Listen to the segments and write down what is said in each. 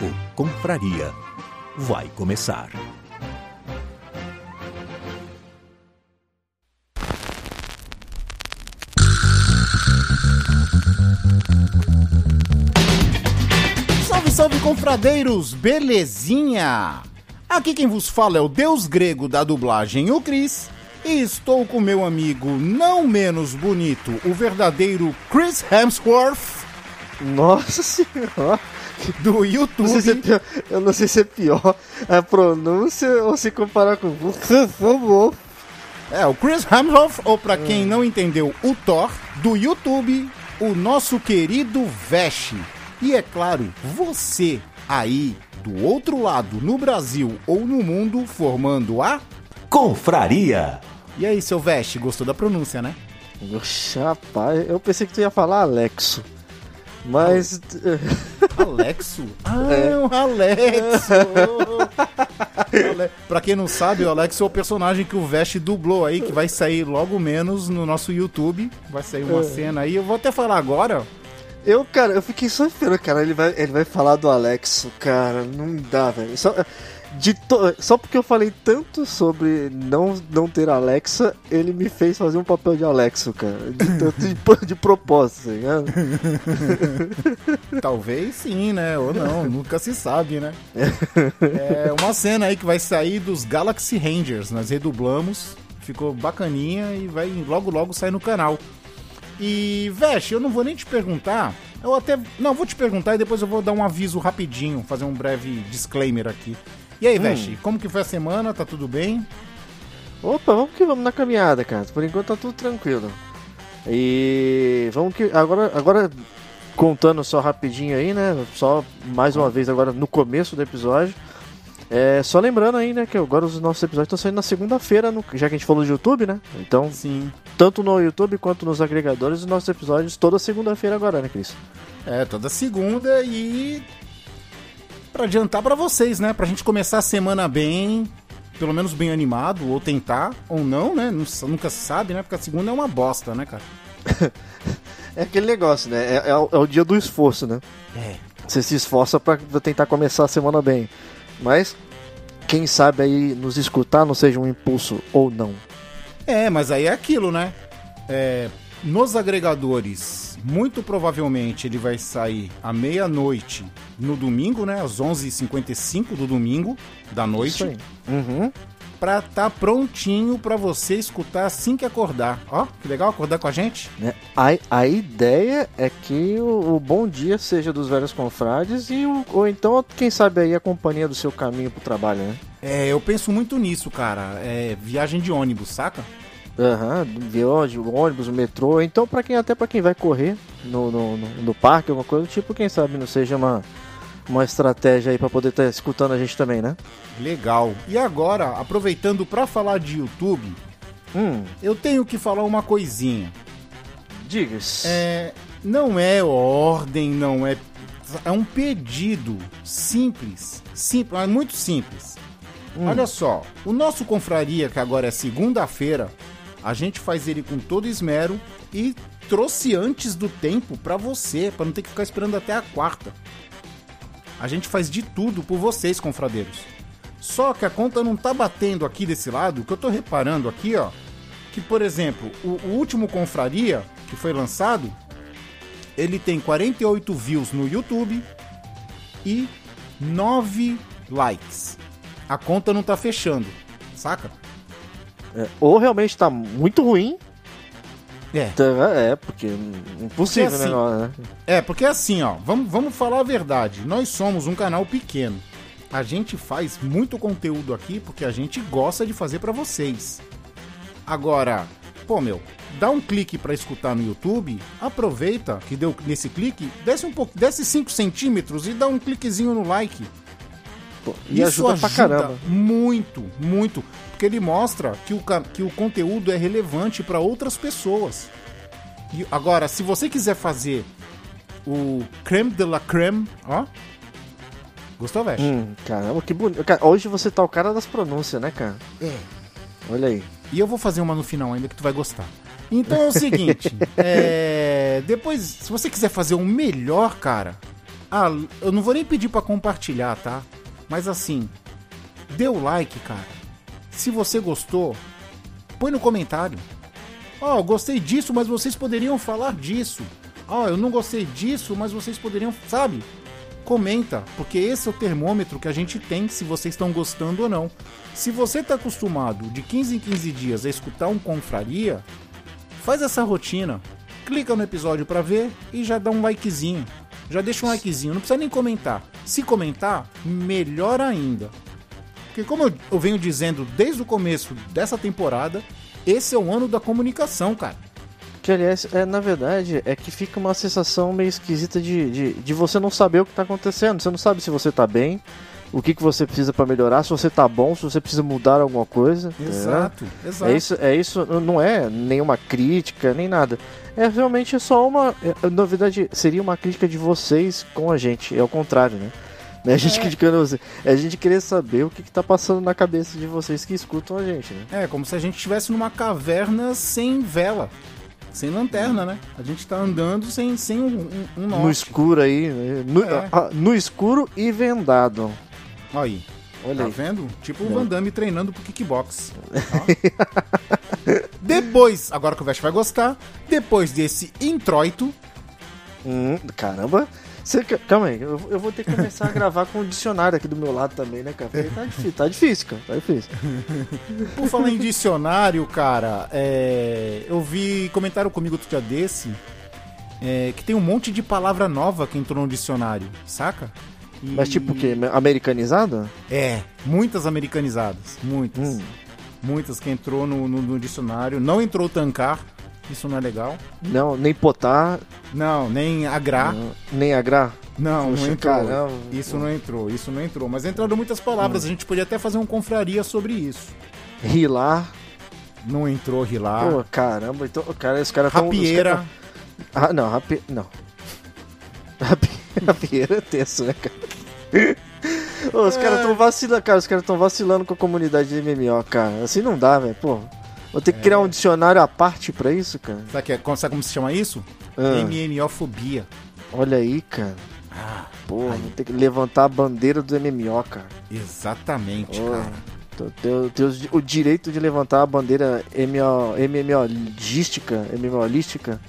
O Confraria vai começar. Salve, salve, confradeiros! Belezinha? Aqui quem vos fala é o deus grego da dublagem, o Chris. E estou com meu amigo não menos bonito, o verdadeiro Chris Hemsworth, Nossa senhora! Do Não sei se é YouTube. pior- eu não sei se é pior a pronúncia ou se comparar com você, por favor. É, o Chris Hemsworth, ou pra quem não entendeu, o Thor, do YouTube, o nosso querido Vesh. E é claro, você aí do outro lado, no Brasil ou no mundo, formando a. Confraria! E aí, seu Vesh, gostou da pronúncia, né? Oxe, rapaz, eu pensei que tu ia falar Alexo. Mas. Alexo? Ah, É. o Alexo! Ale... Pra quem não sabe, o Alexo é o personagem que o Vest dublou aí, que vai sair logo menos no nosso YouTube. Vai sair uma É. cena aí. Eu vou até falar agora. Eu, cara, eu fiquei só esperando, cara. Ele vai, ele vai falar do Alexo, cara. Não dá, velho. Só, to- só porque eu falei tanto sobre não, não ter Alexa, ele me fez fazer um papel de Alexo, cara. De tanto de, de propósito, tá ligado? Talvez sim, né? Ou não, nunca se sabe, né? É uma cena aí que vai sair dos Galaxy Rangers. Nós redublamos, ficou bacaninha e vai logo logo sair no canal. E, Vesh, eu não vou nem te perguntar. Eu até. Não, vou te perguntar e depois eu vou dar um aviso rapidinho, fazer um breve disclaimer aqui. E aí, Vesh, como que foi a semana? Tá tudo bem? Opa, vamos que vamos na caminhada, cara. Por enquanto tá tudo tranquilo. E vamos que agora, agora contando só rapidinho aí, né? Só mais uma vez agora no começo do episódio. É, só lembrando aí, né, que agora os nossos episódios estão saindo na segunda-feira, no- já que a gente falou de YouTube, né? Então, Sim. tanto no YouTube quanto nos agregadores, os nossos episódios toda segunda-feira agora, né, Cris? É, toda segunda e. Pra adiantar pra vocês, né? Pra gente começar a semana bem, pelo menos bem animado, ou tentar, ou não, né? Nu- Nunca se sabe, né? Porque a segunda é uma bosta, né, cara? É aquele negócio, né? É, é o, é o dia do esforço, né? É. Você se esforça pra tentar começar a semana bem. Mas, quem sabe aí nos escutar não seja um impulso ou não. É, mas aí é aquilo, né? É, nos agregadores, muito provavelmente ele vai sair à meia-noite no domingo, né? Às 11h55 do domingo da noite. Isso aí. Uhum. Pra tá prontinho pra você escutar assim que acordar. Ó, que legal acordar com a gente. Né? A, a ideia é que o, o bom dia seja dos velhos confrades e o, ou então, quem sabe aí, a companhia do seu caminho pro trabalho, né? É, eu penso muito nisso, cara. É viagem de ônibus, saca? Aham, viagem, o ônibus, o metrô. Então, pra quem até pra quem vai correr no, no, no, no parque, alguma coisa do tipo, quem sabe não seja uma, uma estratégia aí pra poder estar escutando a gente também, né? Legal. E agora, aproveitando pra falar de YouTube, Hum, eu tenho que falar uma coisinha. diga É, não é ordem, não é. É um pedido simples. Simples, é muito simples. Olha só, o nosso confraria, que agora é segunda-feira, a gente faz ele com todo esmero e trouxe antes do tempo pra você, pra não ter que ficar esperando até a quarta. A gente faz de tudo por vocês, confradeiros. Só que a conta não tá batendo aqui desse lado, o que eu tô reparando aqui, ó, que por exemplo, o, o último confraria que foi lançado, ele tem 48 views no YouTube e 9 likes, a conta não tá fechando, saca? É, ou realmente tá muito ruim. É. tá- é, porque impossível Porque o assim- né? É, porque assim, ó, vamos, vamos falar a verdade. Nós somos um canal pequeno. A gente faz muito conteúdo aqui porque a gente gosta de fazer pra vocês. Agora, pô, meu, dá um clique pra escutar no YouTube, aproveita que deu nesse clique, desce um pouco, desce 5 centímetros e dá um cliquezinho no like. Pô, E ajuda, pra caramba. muito, muito, porque ele mostra que o, que o conteúdo é relevante para outras pessoas. E agora, se você quiser fazer o creme de la creme, ó. Gostou, Veste? Hum, caramba, que bonito. Hoje você tá o cara das pronúncias, né, cara? É. Olha aí. E eu vou fazer uma no final ainda que tu vai gostar. Então é o seguinte, é, depois, se você quiser fazer um melhor, cara, ah, eu não vou nem pedir pra compartilhar, tá? Mas assim, dê o like, cara. Se você gostou, põe no comentário. Ó, eu gostei disso, mas vocês poderiam falar disso. Ó, eu não gostei disso, mas vocês poderiam, sabe? Comenta, porque esse é o termômetro que a gente tem se vocês estão gostando ou não. Se você está acostumado de 15 em 15 dias a escutar um confraria, faz essa rotina. Clica no episódio para ver e já dá um likezinho. Já deixa um likezinho, não precisa nem comentar. Se comentar, melhor ainda. Porque como eu, eu venho dizendo desde o começo dessa temporada, esse é o ano da comunicação, cara. Que aliás, é, na verdade, é que fica uma sensação meio esquisita de, de, de você não saber o que tá acontecendo. Você não sabe se você tá bem, o que, que você precisa pra melhorar, se você tá bom, se você precisa mudar alguma coisa. ligado? Exato, exato. É isso, é isso, não é nenhuma crítica, nem nada. É realmente só uma. é, na verdade, seria uma crítica de vocês com a gente. É o contrário, né? Não é a gente É. criticando você. É a gente querer saber o que, que tá passando na cabeça de vocês que escutam a gente, né? É, como se a gente estivesse numa caverna sem vela, sem lanterna, né? A gente tá andando sem, sem um, um, um No norte. escuro aí. né? No, É. ah, no escuro e vendado. Olha aí, Olha tá aí. vendo? Tipo o Não. Van Damme treinando pro kickbox. Ó. depois, agora que o Vest vai gostar, depois desse introito, Hum, caramba. Você, calma aí, eu, eu vou ter que começar a gravar com o dicionário aqui do meu lado também, né, cara? Porque tá difícil, tá difícil, cara. Tá difícil. por falar em dicionário, cara, é, eu vi comentaram comigo outro dia desse é, que tem um monte de palavra nova que entrou no dicionário, saca? E- Mas tipo o quê? Americanizado? É, muitas americanizadas, muitas. Hum. Muitas que entrou no, no- no dicionário. Não entrou tancar, isso não é legal. Não, nem potar, Não, nem agrar. não, nem agrar. Não, Poxa, não entrou. caramba. Isso não entrou, isso não entrou. Mas entraram muitas palavras, a gente podia até fazer um confraria sobre isso. Rilar. Não entrou rilar. Pô, caramba, então, cara, os caras tão. rapieira. Ah, não, rapi... não. Rapi... Rapieira é tenso, né, cara? Ô, os caras tão vacilando, cara, os caras tão vacilando com a comunidade de MMO, cara. Assim não dá, velho, pô. Vou ter que criar um dicionário à parte pra isso, cara. Sabe, que é- sabe como se chama isso? Ah. MMOfobia. Olha aí, cara. Ah, Pô, vou ter que levantar a bandeira do MMO, cara. exatamente, Ô, cara. tô- tenho, o direito de levantar a bandeira MMO, MMOlística, MMOlística.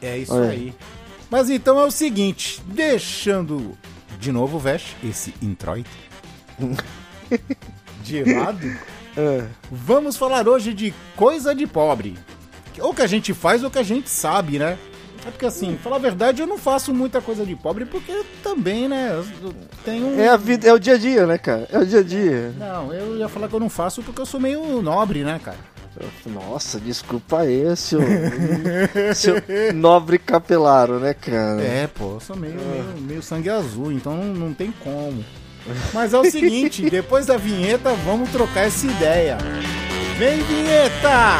É isso Olha. aí. Mas então é o seguinte, deixando de novo, Vesh, esse introito de lado, É. vamos falar hoje de coisa de pobre. Ou que a gente faz ou que a gente sabe, né? É porque assim, falar a verdade, eu não faço muita coisa de pobre porque também, né, tenho um... É a vida, é o dia a dia, né, cara? É o dia a dia. Não, eu ia falar que eu não faço porque eu sou meio nobre, né, cara? Nossa, desculpa aí, seu, seu nobre capelaro, né, cara? É, pô, eu sou meio, meio, meio sangue azul, então não tem como. Mas é o seguinte, depois da vinheta, vamos trocar essa ideia. Vem, vinheta!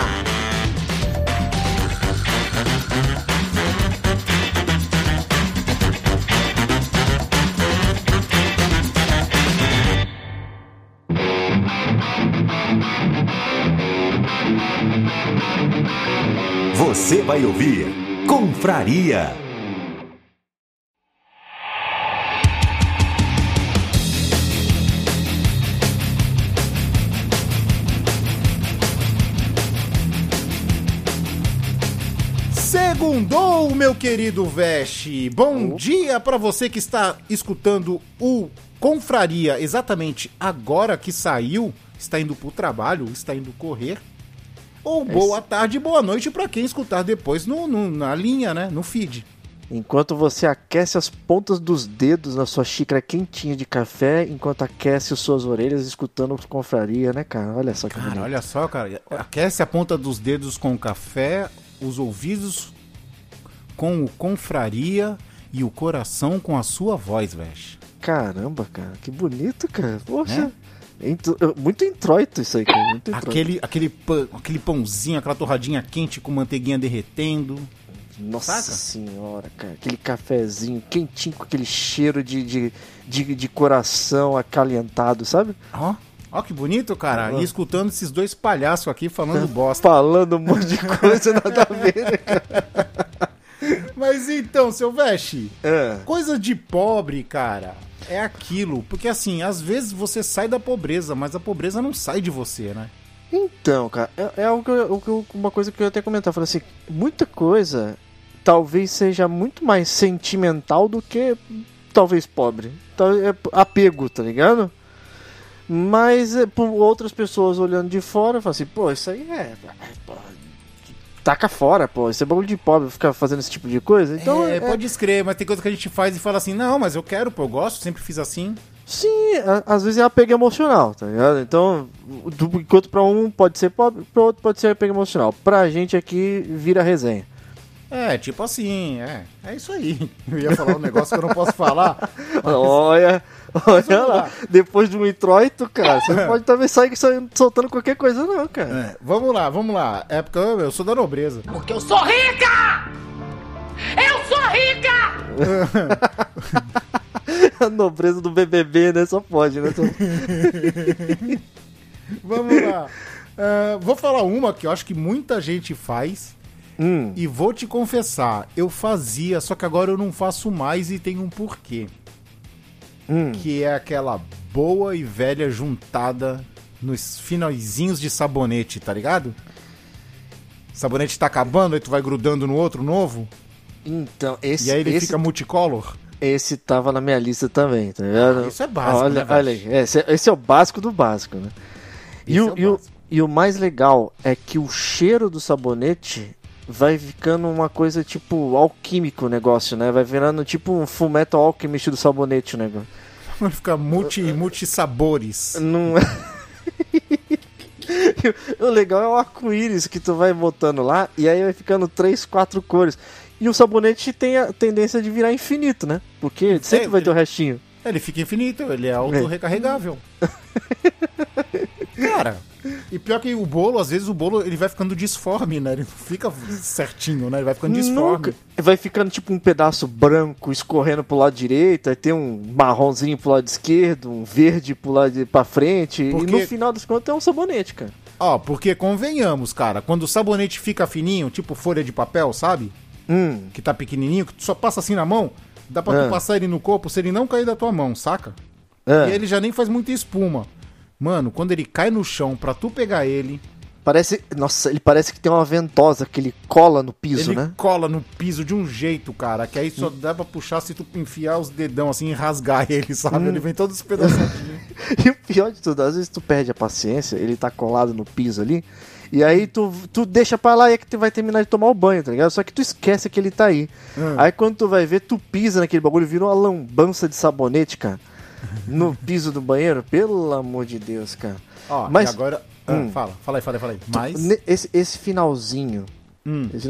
Você vai ouvir Confraria. Segundou, meu querido Veste. Bom dia para você que está escutando o Confraria exatamente agora que saiu, está indo pro trabalho, está indo correr. Ou boa tarde, boa noite para quem escutar depois no, no- na linha, né? No feed. Enquanto você aquece as pontas dos dedos na sua xícara quentinha de café, enquanto aquece as suas orelhas escutando confraria, né, cara? Olha só que Cara, bonito. olha só, cara. Aquece a ponta dos dedos com o café, os ouvidos com o confraria e o coração com a sua voz, Veste. Caramba, cara, que bonito, cara. Poxa. Né? Muito introito isso aí, cara. Muito introito. Aquele, aquele, pã- aquele pãozinho, aquela torradinha quente com manteiguinha derretendo. Nossa Saca? senhora, cara. Aquele cafezinho quentinho com aquele cheiro de, de, de, de coração acalentado, sabe? Ó, ó que bonito, cara. E escutando esses dois palhaços aqui falando bosta. Falando um monte de coisa nada a ver, né, cara? Mas então, seu Veste, É. coisa de pobre, cara, é aquilo. Porque assim, às vezes você sai da pobreza, mas a pobreza não sai de você, né? Então, cara, é, é algo que eu- uma coisa que eu ia até comentar. Falei assim, muita coisa talvez seja muito mais sentimental do que talvez pobre. É apego, tá ligado? Mas é, por outras pessoas olhando de fora, falam assim, pô, isso aí é. Taca fora, pô, isso é bagulho de pobre ficar fazendo esse tipo de coisa. Então, é, é- pode escrever, mas tem coisa que a gente faz e fala assim, não, mas eu quero, pô, eu gosto, sempre fiz assim. Sim, a- às vezes é apego emocional, tá ligado? Então, do- enquanto pra um pode ser pobre, pra outro pode ser apego emocional. Pra gente aqui vira resenha. É, tipo assim, é. É isso aí. Eu ia falar um negócio que eu não posso falar. Olha, olha lá. Depois de um introito, cara, você não pode também sair sa- soltando qualquer coisa, não, cara. É, vamos lá, vamos lá. É porque eu, eu sou da nobreza. Porque eu sou rica! Eu sou rica! A nobreza do BBB, né? Só pode, né? Só- Vamos lá. Ah, vou falar uma que eu acho que muita gente faz. Hum, E vou te confessar, eu fazia, só que agora eu não faço mais e tem um porquê. Hum. Que é aquela boa e velha juntada nos finalzinhos de sabonete, tá ligado? Sabonete tá acabando, aí tu vai grudando no outro novo, Então, esse, e aí ele esse, fica multicolor. esse tava na minha lista também, tá ligado? Ah, isso é básico, olha, né, olha aí, esse, é- esse é o básico do básico, né? E o, é o e, o, básico. e o mais legal é que o cheiro do sabonete vai ficando uma coisa tipo alquímico o negócio, né? Vai virando tipo um Fullmetal Alchemist do sabonete o negócio. Vai ficar multi, multi sabores. Não O legal é o arco-íris que tu vai botando lá e aí vai ficando três, quatro cores. E o sabonete tem a tendência de virar infinito, né? Porque sempre vai ter o restinho. Ele fica infinito, ele é auto-recarregável. E pior que o bolo, às vezes o bolo ele vai ficando disforme, né? Ele não fica certinho, né? Ele vai ficando disforme. Nunca. Vai ficando tipo um pedaço branco escorrendo pro lado direito, aí tem um marronzinho pro lado esquerdo, um verde pro lado de, pra frente. Porque- E no final das contas é um sabonete, cara. Ó, porque convenhamos, cara, quando o sabonete fica fininho, tipo folha de papel, sabe? Hum, Que tá pequenininho, que tu só passa assim na mão, dá pra Ah. tu passar ele no corpo se ele não cair da tua mão, saca? é. E ele já nem faz muita espuma. Mano, quando ele cai no chão pra tu pegar ele, Parece. Nossa, ele parece que tem uma ventosa que ele cola no piso, ele né? cola no piso de um jeito, cara, que aí só dá pra puxar se tu enfiar os dedão assim e rasgar ele, sabe? Hum. Ele vem todos os pedacinhos. E o pior de tudo, às vezes tu perde a paciência, ele tá colado no piso ali, e aí tu, tu deixa pra lá e é que tu vai terminar de tomar o banho, tá ligado? Só que tu esquece que ele tá aí. Hum. Aí quando tu vai ver, tu pisa naquele bagulho, vira uma lambança de sabonete, cara. No piso do banheiro, pelo amor de Deus, cara. Ó, Mas- e agora. ah, Hum. fala, fala aí, fala aí, fala aí. Mas. Esse, esse finalzinho. Hum. esse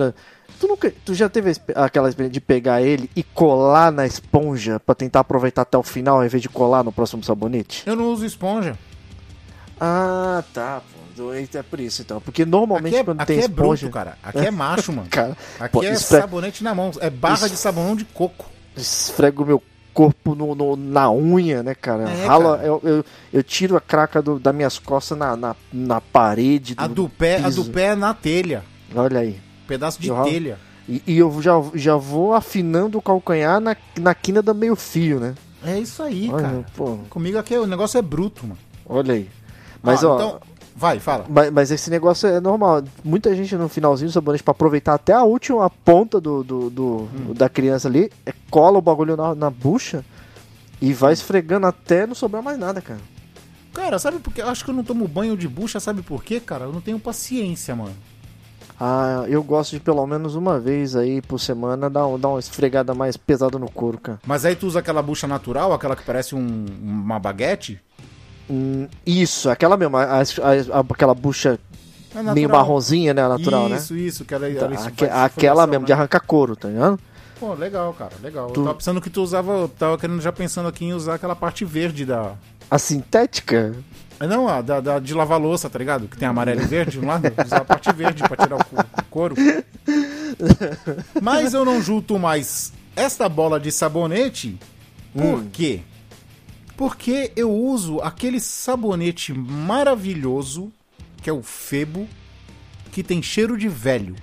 tu, nunca, tu já teve aquela experiência de pegar ele e colar na esponja pra tentar aproveitar até o final ao invés de colar no próximo sabonete? Eu não uso esponja. Ah, tá, pô. É por isso então. Porque normalmente é, quando aqui tem é esponja. bruto, cara. Aqui é macho, mano. Cara, Aqui pô, é esfre- sabonete na mão. É barra Isso- de sabão de coco. esfrego meu corpo no, no- na unha, né, cara? É, Rala, cara. Eu, eu, eu tiro a craca do, das minhas costas na, na, na parede. A do pé, a piso. do pé é na telha. Olha aí. Pedaço de Eu telha. E, e eu já, já vou afinando o calcanhar na, na quina do meio fio, né? É isso aí, Olha, cara. pô, Comigo aqui o negócio é bruto, mano. olha aí. Mas, ó, então, Vai, fala. Mas, mas esse negócio é normal. Muita gente no finalzinho do sabonete, pra aproveitar até a última ponta do, do, do- da criança ali, é, cola o bagulho na, na bucha e vai esfregando até não sobrar mais nada, cara. Cara, sabe por quê? Eu acho que eu não tomo banho de bucha, sabe por quê, cara? Eu não tenho paciência, mano. Ah, eu gosto de pelo menos uma vez aí por semana dar, um- dar uma esfregada mais pesada no couro, cara. Mas aí tu usa aquela bucha natural, aquela que parece um- uma baguete? Hum, isso, aquela mesmo, a- a- aquela bucha É meio marronzinha, né? Natural, né? Isso, isso, que ela, ela isso aque- aquela mesmo, de né? arrancar couro, tá ligado? Pô, legal, cara, legal. Tu- Eu tava pensando que tu usava, eu tava querendo já pensando aqui em usar aquela parte verde da... A sintética? Ah, Não, a da, da- de lavar louça, tá ligado? Que tem amarelo e verde de um lado, usar a parte verde pra tirar o, co- o couro. Mas eu não junto mais esta bola de sabonete, por Hum. quê? Porque eu uso aquele sabonete maravilhoso, que é o Febo, que tem cheiro de velho.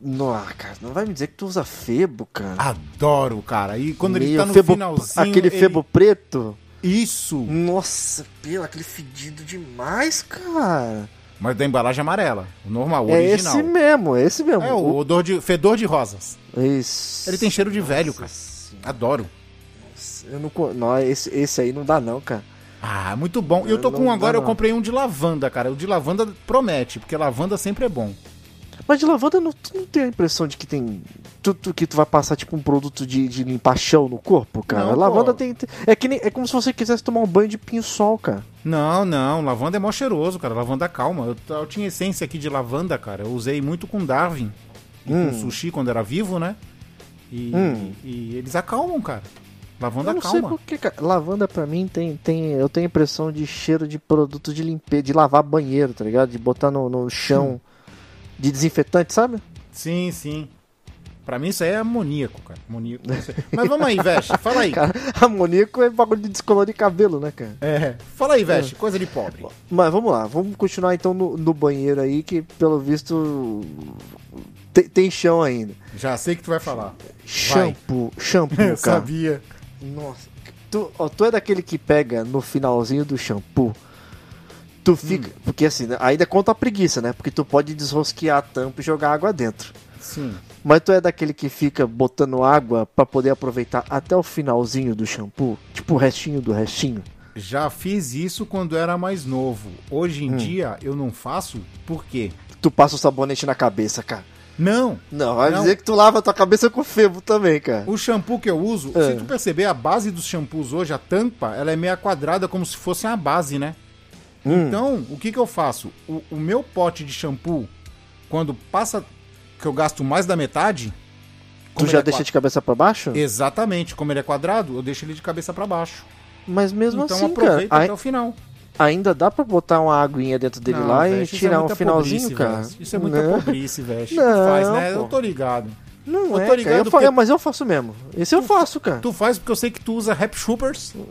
Nossa, cara, não vai me dizer que tu usa febo, cara. Adoro, cara. E quando ele tá no febo- finalzinho. Aquele ele- febo preto? Isso! Nossa, pelo, aquele fedido demais, cara. Mas da embalagem amarela. O normal, o É original. esse mesmo, é esse mesmo. É, o odor de. fedor de rosas. Isso. Ele tem cheiro de velho, cara. Nossa, Adoro. Eu não, não esse, esse aí não dá não, cara. Ah, muito bom. E eu tô com um dá, agora, eu não. comprei um de lavanda, cara. O de lavanda promete, porque lavanda sempre é bom. Mas de lavanda não, tu não tem a impressão de que tem. Tu, tu- que tu vai passar tipo um produto de, de limpar chão no corpo, cara? Não, lavanda tem. tem- É, que nem, é como se você quisesse tomar um banho de pinho-sol, cara. Não, não, lavanda é mó cheiroso, cara. Lavanda calma. Eu, eu tinha essência aqui de lavanda, cara. Eu usei muito com Darwin e Hum. com sushi quando era vivo, né? E, Hum. e eles acalmam, cara. Lavanda eu não sei calma. porque, cara. Lavanda pra mim tem, tem. Eu tenho a impressão de cheiro de produto de limpeza, de lavar banheiro, tá ligado? De botar no, no chão de desinfetante, sabe? Sim, sim. Pra mim isso aí é amoníaco, cara. Amoníaco. sei. Mas vamos aí, Veste. Fala aí. Cara, amoníaco é bagulho de descolorir cabelo, né, cara? É. Fala aí, Veste. Coisa de pobre. Mas vamos lá, vamos continuar então no, no banheiro aí, que pelo visto tem, tem chão ainda. Já sei que tu vai falar. Shampoo, shampoo, Eu cara. sabia. Nossa. Tu, ó, tu é daquele que pega no finalzinho do shampoo. Tu fica. Porque assim, né, ainda conta a preguiça, né? Porque tu pode desrosquear a tampa e jogar água dentro. Sim. Mas tu é daquele que fica botando água pra poder aproveitar até o finalzinho do shampoo? Tipo o restinho do restinho? Já fiz isso quando era mais novo. Hoje Hum. em dia eu não faço. Por quê? Tu passa o sabonete na cabeça, cara. Não. Não, vai Não. dizer que tu lava tua cabeça com febo também, cara. O shampoo que eu uso, É. se tu perceber, a base dos shampoos hoje, a tampa, ela é meia quadrada como se fosse uma base, né? Hum. Então, o que que eu faço? O, o meu pote de shampoo, quando passa que eu gasto mais da metade... Tu já é deixa de cabeça pra baixo? Exatamente, como ele é quadrado, eu deixo ele de cabeça pra baixo. Mas mesmo então assim, aproveita cara, até o final. Ainda dá pra botar uma aguinha dentro dele Não, lá velho, e é tirar um muita finalzinho, pobrice, cara. velho. Isso é muita não, pobrice, velho. Tu Não, faz, né? pô. Eu tô ligado. não Eu tô é, cara. ligado Eu fa- porque- Mas eu faço mesmo. Esse eu faço, cara. Tu faz porque eu sei que tu usa Rap Shoopers.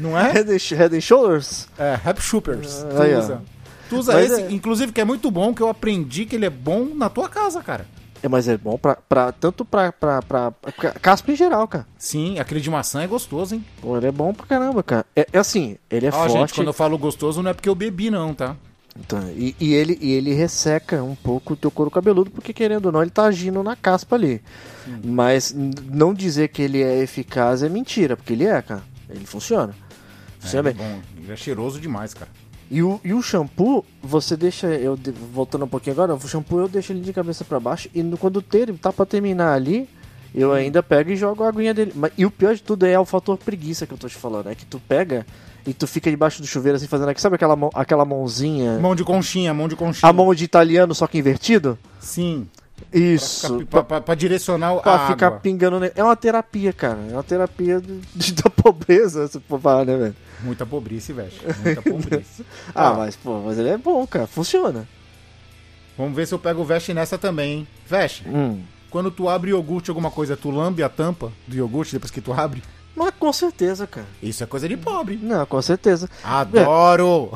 Não é? Head head and Shoulders? É, Rap Shoopers. Tu Aí, ó. usa. Tu usa Mas esse, é- inclusive, que é muito bom, que eu aprendi que ele é bom na tua casa, cara. É, mas é bom pra, pra, tanto pra, pra, pra, pra caspa em geral, cara. Sim, aquele de maçã é gostoso, hein? Pô, ele é bom pra caramba, cara. É, é assim, ele é Ó, forte. gente, quando eu falo gostoso não é porque eu bebi, não, tá? Então, e, e ele, e ele resseca um pouco o teu couro cabeludo, porque querendo ou não, ele tá agindo na caspa ali. Mas n- não dizer que ele é eficaz é mentira, porque ele é, cara. Ele funciona. É, Funciona é bem. bom. Ele é cheiroso demais, cara. E o, e o shampoo, você deixa. Eu voltando um pouquinho agora, o shampoo eu deixo ele de cabeça pra baixo. E no- quando ter, tá pra terminar ali, eu ainda pego e jogo a aguinha dele. Mas, e o pior de tudo é o fator preguiça que eu tô te falando. É que tu pega e tu fica debaixo do chuveiro assim, fazendo aqui. Sabe aquela, mão, aquela mãozinha? Mão de conchinha, mão de conchinha. A mão de italiano, só que invertido? Sim. Isso. Pra, pra- pra- pra direcionar Pra a ficar água. pingando. É uma terapia, cara. É uma terapia de, de- da pobreza, se for falar, né, velho? Muita pobrice, velho. Muita pobrice. Ah, Ó, mas, pô, mas ele é bom, cara. Funciona. Vamos ver se eu pego o Veste nessa também, hein? Veste, Hum. quando tu abre iogurte alguma coisa, tu lambe a tampa do iogurte depois que tu abre? Mas com certeza, cara. Isso é coisa de pobre. Não, com certeza. Adoro!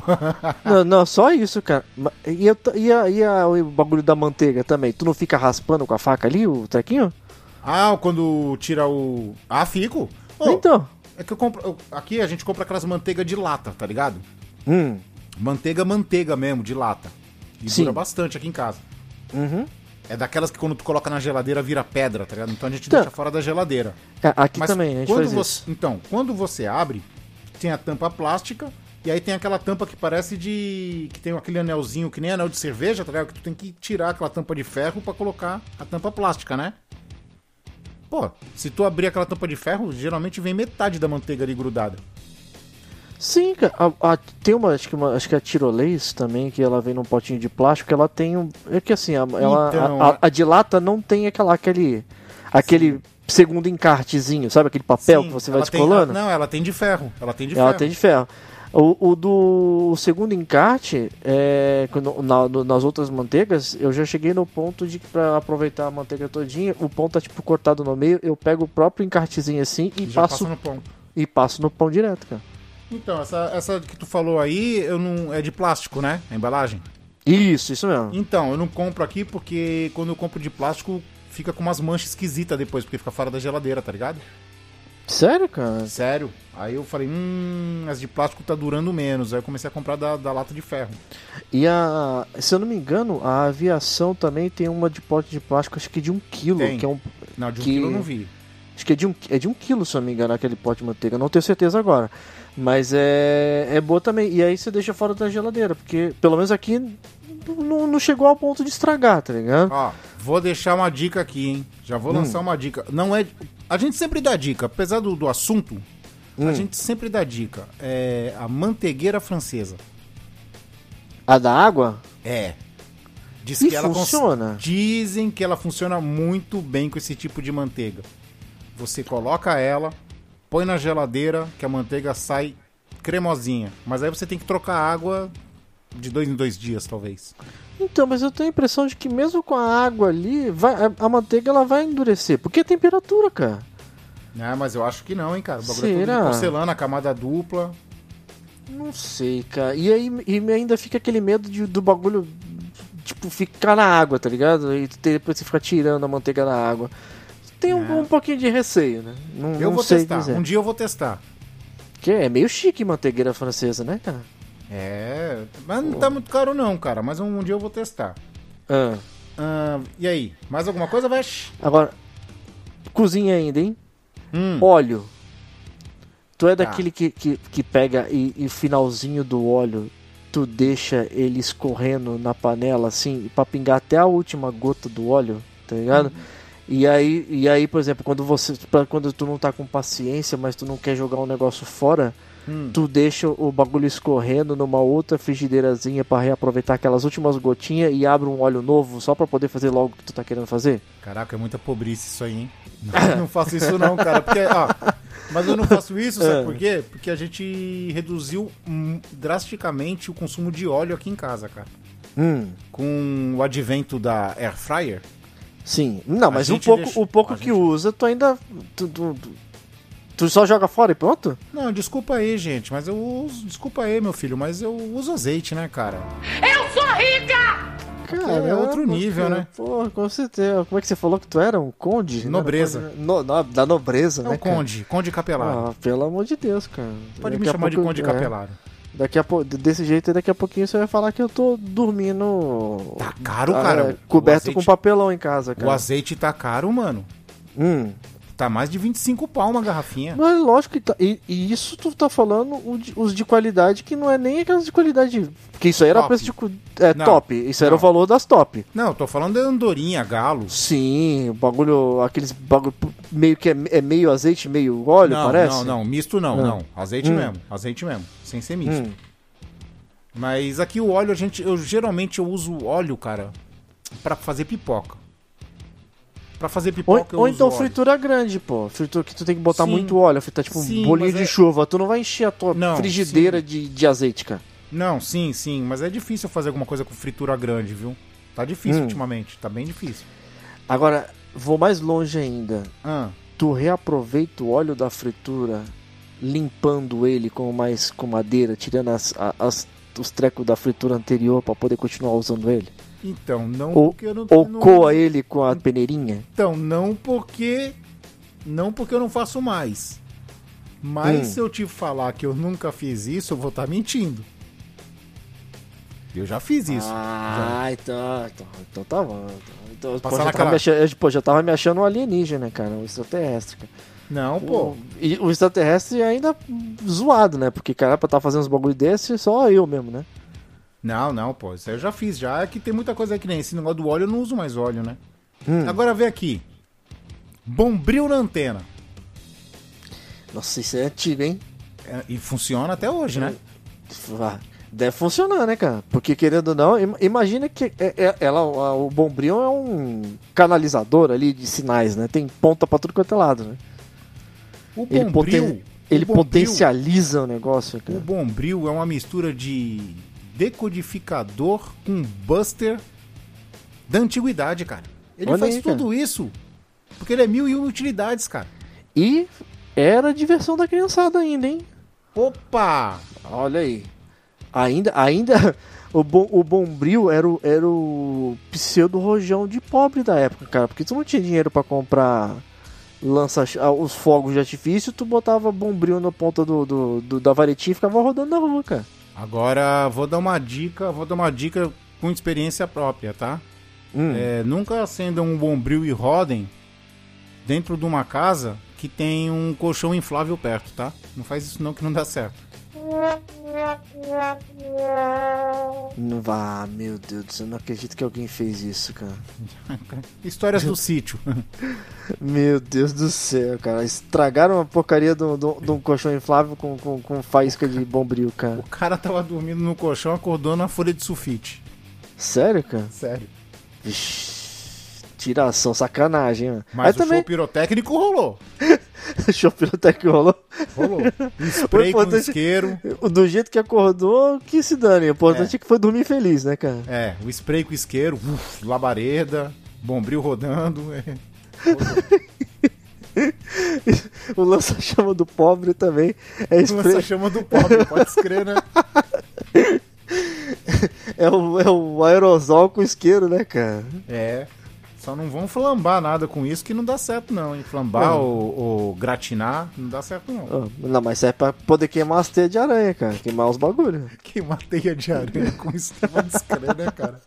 Não, não, só isso, cara. E, eu e, a- e a- o bagulho da manteiga também? Tu não fica raspando com a faca ali, o trequinho? ah, quando tira o... Ah, fico. Ô, Então. É que eu compro. eu- aqui a gente compra aquelas manteigas de lata, tá ligado? Hum. Manteiga, manteiga mesmo, de lata. E Sim. dura bastante aqui em casa. Uhum. É daquelas que quando tu coloca na geladeira vira pedra, tá ligado? Então a gente Tá. deixa fora da geladeira. É, aqui Mas também, a gente quando você, isso. Então, quando você abre, tem a tampa plástica e aí tem aquela tampa que parece de. que tem aquele anelzinho que nem anel de cerveja, tá ligado? Que tu tem que tirar aquela tampa de ferro pra colocar a tampa plástica, né? Pô, se tu abrir aquela tampa de ferro, geralmente vem metade da manteiga ali grudada. Sim, cara. A- a- tem uma acho, que uma, acho que a tirolês também, que ela vem num potinho de plástico, ela tem um. É que assim, a, ela, Então, a, a- a de lata não tem aquela, aquele. aquele segundo encartezinho, sabe? Aquele papel Sim, que você vai ela tem- descolando. não, ela tem de ferro. Ela tem de ela ferro. tem de ferro. O, o do o segundo encarte, é, quando- na- no- nas outras manteigas, eu já cheguei no ponto de que pra aproveitar a manteiga todinha, o pão tá tipo cortado no meio, eu pego o próprio encartezinho assim e, Já passo, no pão. e passo no pão direto, cara. Então, essa, essa que tu falou aí, eu não é de plástico, né? A embalagem. Isso, isso mesmo. Então, eu não compro aqui porque quando eu compro de plástico fica com umas manchas esquisitas depois, porque fica fora da geladeira, tá ligado? Sério, cara? Sério. Aí eu falei, hum, as de plástico tá durando menos. Aí eu comecei a comprar da, da lata de ferro. E a. Se eu não me engano, a aviação também tem uma de pote de plástico, acho que de um quilo. Tem. Que é um, Não, de um Que- quilo eu não vi. acho que é de, um, é de um quilo, se eu não me engano, aquele pote de manteiga. Não tenho certeza agora. Mas é, é boa também. E aí você deixa fora da geladeira, porque pelo menos aqui não, não chegou ao ponto de estragar, tá ligado? Ó, vou deixar uma dica aqui, hein? Já vou lançar uma dica. Não é. A gente sempre dá dica, apesar do, do assunto, a gente sempre dá dica. É a manteigueira francesa. A da água? É. Diz E que ela cons- funciona? Dizem que ela funciona muito bem com esse tipo de manteiga. Você coloca ela, põe na geladeira, que a manteiga sai cremosinha. Mas aí você tem que trocar a água de dois em dois dias, talvez. Então, mas eu tenho a impressão de que mesmo com a água ali, vai, a, a manteiga ela vai endurecer. Porque é temperatura, cara. Ah, mas eu acho que não, hein, cara. O bagulho é Será? de porcelana, camada dupla. Não sei, cara. E aí e ainda fica aquele medo de, do bagulho, tipo, ficar na água, tá ligado? E depois você ficar tirando a manteiga da água. Tem um, É. um pouquinho de receio, né? Não, Eu não vou testar. dizer. Um dia eu vou testar. Que é meio chique manteigueira francesa, né, cara? É, mas não tá muito caro não, cara. Mas um, dia eu vou testar. Ah. Ah, e aí, mais alguma coisa, Vesh? Agora, cozinha ainda, hein? Hum, Óleo. Tu é Tá. daquele que, que, que pega e, e finalzinho do óleo, tu deixa ele escorrendo na panela, assim, pra pingar até a última gota do óleo, tá ligado? E aí, e aí, por exemplo, quando você. Quando tu não tá com paciência, mas tu não quer jogar um negócio fora, hum. tu deixa o bagulho escorrendo numa outra frigideirazinha pra reaproveitar aquelas últimas gotinhas e abre um óleo novo só pra poder fazer logo o que tu tá querendo fazer? Caraca, é muita pobrice isso aí, hein? Não, não faço isso não, cara. Porque, mas eu não faço isso, sabe É. por quê? Porque a gente reduziu hum, drasticamente o consumo de óleo aqui em casa, cara. Hum. Com o advento da Air Fryer. Sim. Não, mas o pouco, deixa- o pouco a que gente- usa, tu ainda. Tu, tu- tu- tu só joga fora e pronto? Não, desculpa aí, gente, mas eu uso. Desculpa aí, meu filho, mas eu uso azeite, né, cara? Eu sou rica! é outro nível, cara. né? Pô, com certeza. Como é que você falou que tu era? Um conde? Nobreza. Conde, No, no- da nobreza, É né? o Conde, Conde Cara? Capelar. Ah, pelo amor de Deus, cara. Pode Daqui me chamar de pouco- Conde é, Capelar. Daqui a desse jeito, daqui a pouquinho você vai falar que eu tô dormindo. Tá caro, ah, cara. coberto azeite- com papelão em casa, cara. O azeite tá caro, mano. Hum. Tá mais de 25 pau uma garrafinha. Mas lógico que tá. E, e isso tu tá falando de- os de qualidade que não é nem aquelas de qualidade. Porque isso aí era Top. preço de. É, Não, top. Isso era não. o valor das top. Não, eu tô falando de andorinha, galo. Sim, o bagulho. Aqueles bagulho meio que é, é meio azeite, meio óleo, não, parece? não, não, misto não, Ah. não. Azeite Hum. mesmo, azeite mesmo, sem ser misto. Hum. Mas aqui o óleo, a gente, eu geralmente eu uso óleo, cara, pra fazer pipoca. Pra fazer Ou, pipoca eu ou uso então óleo. fritura grande, pô. Fritura que tu tem que botar Sim. muito óleo, fritar tipo Sim, bolinho de é- chuva. Tu não vai encher a tua Não, frigideira de, de azeite, cara. Não, sim, sim, mas é difícil fazer alguma coisa com fritura grande, viu? Tá difícil Hum. ultimamente, tá bem difícil. Agora, vou mais longe ainda. Ah, tu reaproveita o óleo da fritura limpando ele com mais com madeira, tirando as, as- os trecos da fritura anterior para poder continuar usando ele? Então, não Ou, porque eu não ou não- coa ele com a peneirinha? Então, não porque não porque eu não faço mais. Mas Hum. se eu te falar que eu nunca fiz isso, eu vou estar mentindo. Eu já fiz isso. Ah, então, então, então tá bom. Então, então, pô, já, naquela- tava me achando, eu, pô, já tava me achando um alienígena, cara, um extraterrestre. Cara. Não, pô. O, e o extraterrestre ainda zoado, né? Porque, cara, pra estar fazendo uns bagulho desse, só eu mesmo, né? Não, não, pô. Isso aí eu já fiz. Já é que tem muita coisa que nem esse negócio do óleo, eu não uso mais óleo, né? Hum. Agora vê aqui. Bombril na antena. Nossa, isso é antigo, hein? É, E funciona até hoje, né? Ah, Deve funcionar, né, cara? Porque querendo ou não, im- imagina que é- é- ela, o Bombril é um canalizador ali de sinais, né? Tem ponta pra tudo quanto é lado, né? O Ele, Bombril... poten- ele o Bombril- potencializa o negócio, O cara. Bombril é uma mistura de decodificador com buster da antiguidade, cara. Ele Olha faz aí, tudo isso. Porque ele é mil e uma utilidades, cara. E era a diversão da criançada ainda, hein? Opa! Olha aí. Ainda, ainda o, bom, o Bombril era o, era o pseudo rojão de pobre da época, cara. Porque tu não tinha dinheiro pra comprar lança, ah, os fogos de artifício, tu botava Bombril na ponta do, do, do- da varetinha e ficava rodando na rua, cara. Agora vou dar uma dica, vou dar uma dica com experiência própria, tá? Hum. É, nunca acendam um bombril e rodem dentro de uma casa que tem um colchão inflável perto, tá? Não faz isso não que não dá certo. Não vá, meu Deus do céu, não acredito que alguém fez isso, cara. Histórias do sítio. Meu Deus do céu, cara. Estragaram a porcaria um- de um colchão inflável com, com, com faísca de Bombril, cara. O cara tava dormindo no colchão, acordou na folha de sulfite. Sério, cara? Sério. Vixe, tiração, sacanagem, mano. Mas Aí o também, show pirotécnico rolou. show pirotécnico rolou. Rolou. Spray com importante- isqueiro. Do jeito que acordou, que se dane. O importante é, que foi dormir feliz, né, cara? É, o spray com isqueiro, uf, labareda, bombril rodando. é. O lança-chama do pobre também é, spray- Lança chama do pobre, pode escrever, né? é, o, é o aerosol com isqueiro, né, cara? É. Só não vão flambar nada com isso que não dá certo, não, hein? Flambar Não. ou, ou gratinar não dá certo, não. Ah, não, mas serve pra poder queimar as teias de aranha, cara. Queimar os bagulhos. Queimar teia de aranha com isso pode escrever, né, cara?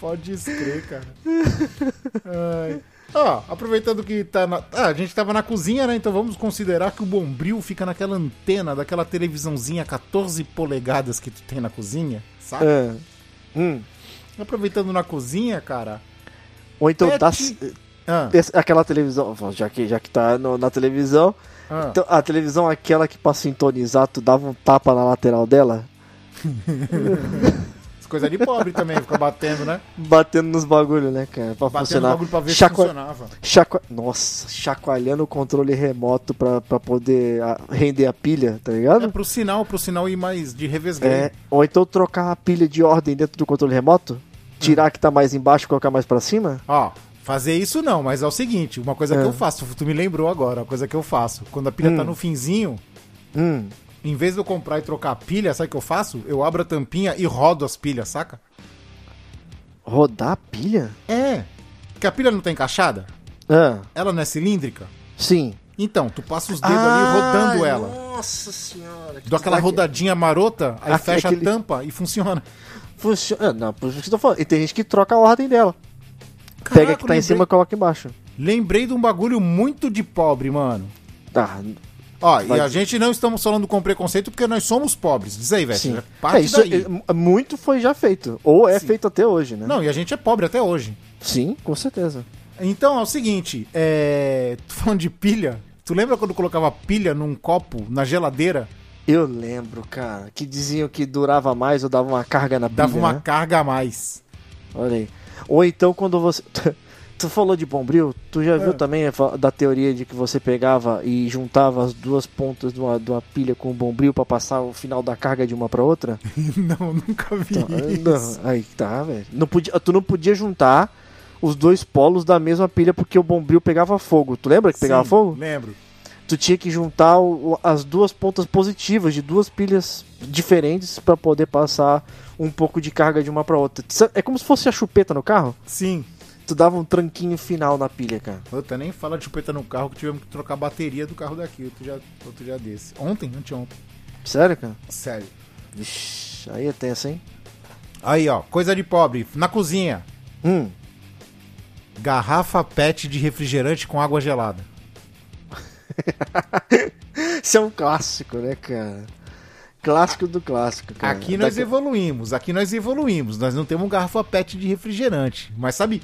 Pode escrever, cara. Ó, aproveitando que tá na. Ah, a gente tava na cozinha, né? Então vamos considerar que o bombril fica naquela antena daquela televisãozinha 14 polegadas que tu tem na cozinha, sabe? É. Hum. Aproveitando na cozinha, cara. Ou então Pet- dá, Ah, aquela televisão, já que, já que tá no- na televisão, ah. então, a televisão aquela que pra sintonizar, tu dava um tapa na lateral dela, Coisa de pobre também, fica batendo, né? batendo nos bagulhos, né, cara? Pra Batendo funcionar. bagulho pra ver se funcionava. Chacua... Nossa, chacoalhando o controle remoto pra, pra poder ah, render a pilha, tá É ligado? pro sinal, pro sinal ir mais de revesgueio. É, ou então trocar a pilha de ordem dentro do controle remoto, tirar que tá mais embaixo e colocar mais pra cima. Ó, fazer isso não, mas é o seguinte, uma coisa que É. eu faço, tu me lembrou agora, uma coisa que eu faço. Quando a pilha tá Hum. no finzinho, Hum, em vez de eu comprar e trocar a pilha, sabe o que eu faço? Eu abro a tampinha e rodo as pilhas, saca? rodar a pilha? É. Porque a pilha não tá encaixada? Ah, Ela não é cilíndrica? sim. Então, tu passa os dedos ali rodando ela. Nossa senhora. Dou aquela rodadinha marota, aí Aque- fecha aquele- a tampa e funciona. Funciona. Não, por isso que eu tô falando. E tem gente que troca a ordem dela. Caraca, Pega que tá em lembrei- cima e coloca embaixo. Lembrei de um bagulho muito de pobre, mano. Tá. Ó, e a gente não estamos falando com preconceito porque nós somos pobres. Diz aí, velho. Parte É, isso é- muito foi já feito. Ou é Sim. feito até hoje, né? Não, e a gente é pobre até hoje. Sim, com certeza. Então é o seguinte, é. Tu falando de pilha, tu lembra quando colocava pilha num copo na geladeira? Eu lembro, cara, que diziam que durava mais ou dava uma carga na pilha, Dava uma né? carga a mais. Olha aí. Ou então quando você... Tu falou de bombril, tu já viu É. também a fa- da teoria de que você pegava e juntava as duas pontas de uma, de uma pilha com o bombril pra passar o final da carga de uma pra outra? não, nunca vi Então, isso. não, aí tá, velho. Não podia, tu não podia juntar os dois polos da mesma pilha porque o bombril pegava fogo. Tu lembra que pegava Sim, fogo? Lembro. Tu tinha que juntar o- as duas pontas positivas de duas pilhas diferentes pra poder passar um pouco de carga de uma pra outra. É como se fosse a chupeta no carro. Sim. tu dava um tranquinho final na pilha, cara. Puta, nem fala de chupeta no carro que tivemos que trocar a bateria do carro daqui, outro dia, outro dia desse. Ontem, anteontem. Sério, cara? Sério. Vixe, aí é tenso, hein? Aí, ó, coisa de pobre. Na cozinha, Hum. garrafa PET de refrigerante com água gelada. Isso é um clássico, né, cara? Clássico do clássico, cara. Aqui nós Daqui- evoluímos, aqui nós evoluímos. Nós não temos garrafa PET de refrigerante. Mas sabe,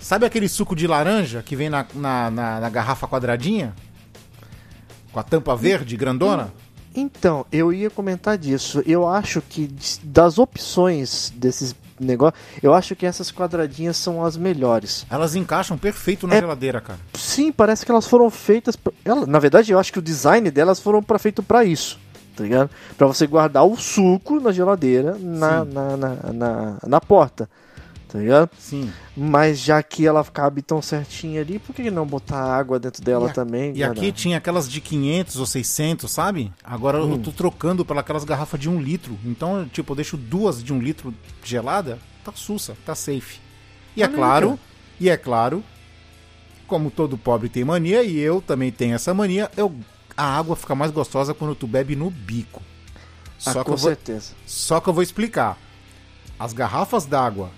sabe aquele suco de laranja que vem na, na, na- na garrafa quadradinha? Com a tampa verde, grandona? Então, eu ia comentar disso. Eu acho que das opções desses negócios, eu acho que essas quadradinhas são as melhores. Elas encaixam perfeito na É- geladeira, cara. Sim, parece que elas foram feitas. Pra... Ela, na verdade, eu acho que o design delas foram para feito para isso, tá ligado? Para você guardar o suco na geladeira, na, na, na, na, na porta, tá ligado? Sim. Mas já que ela cabe tão certinha ali, por que não botar água dentro dela E também? E aqui tinha aquelas de 500 ou 600, sabe? Agora Hum. eu tô trocando por aquelas garrafas de um litro. Então, tipo, eu deixo duas de um litro gelada, tá sussa, tá safe. E é claro, cara. e é claro, como todo pobre tem mania, e eu também tenho essa mania, eu, a água fica mais gostosa quando tu bebe no bico. Ah, Só, que com vou, certeza. só que eu vou explicar. As garrafas d'água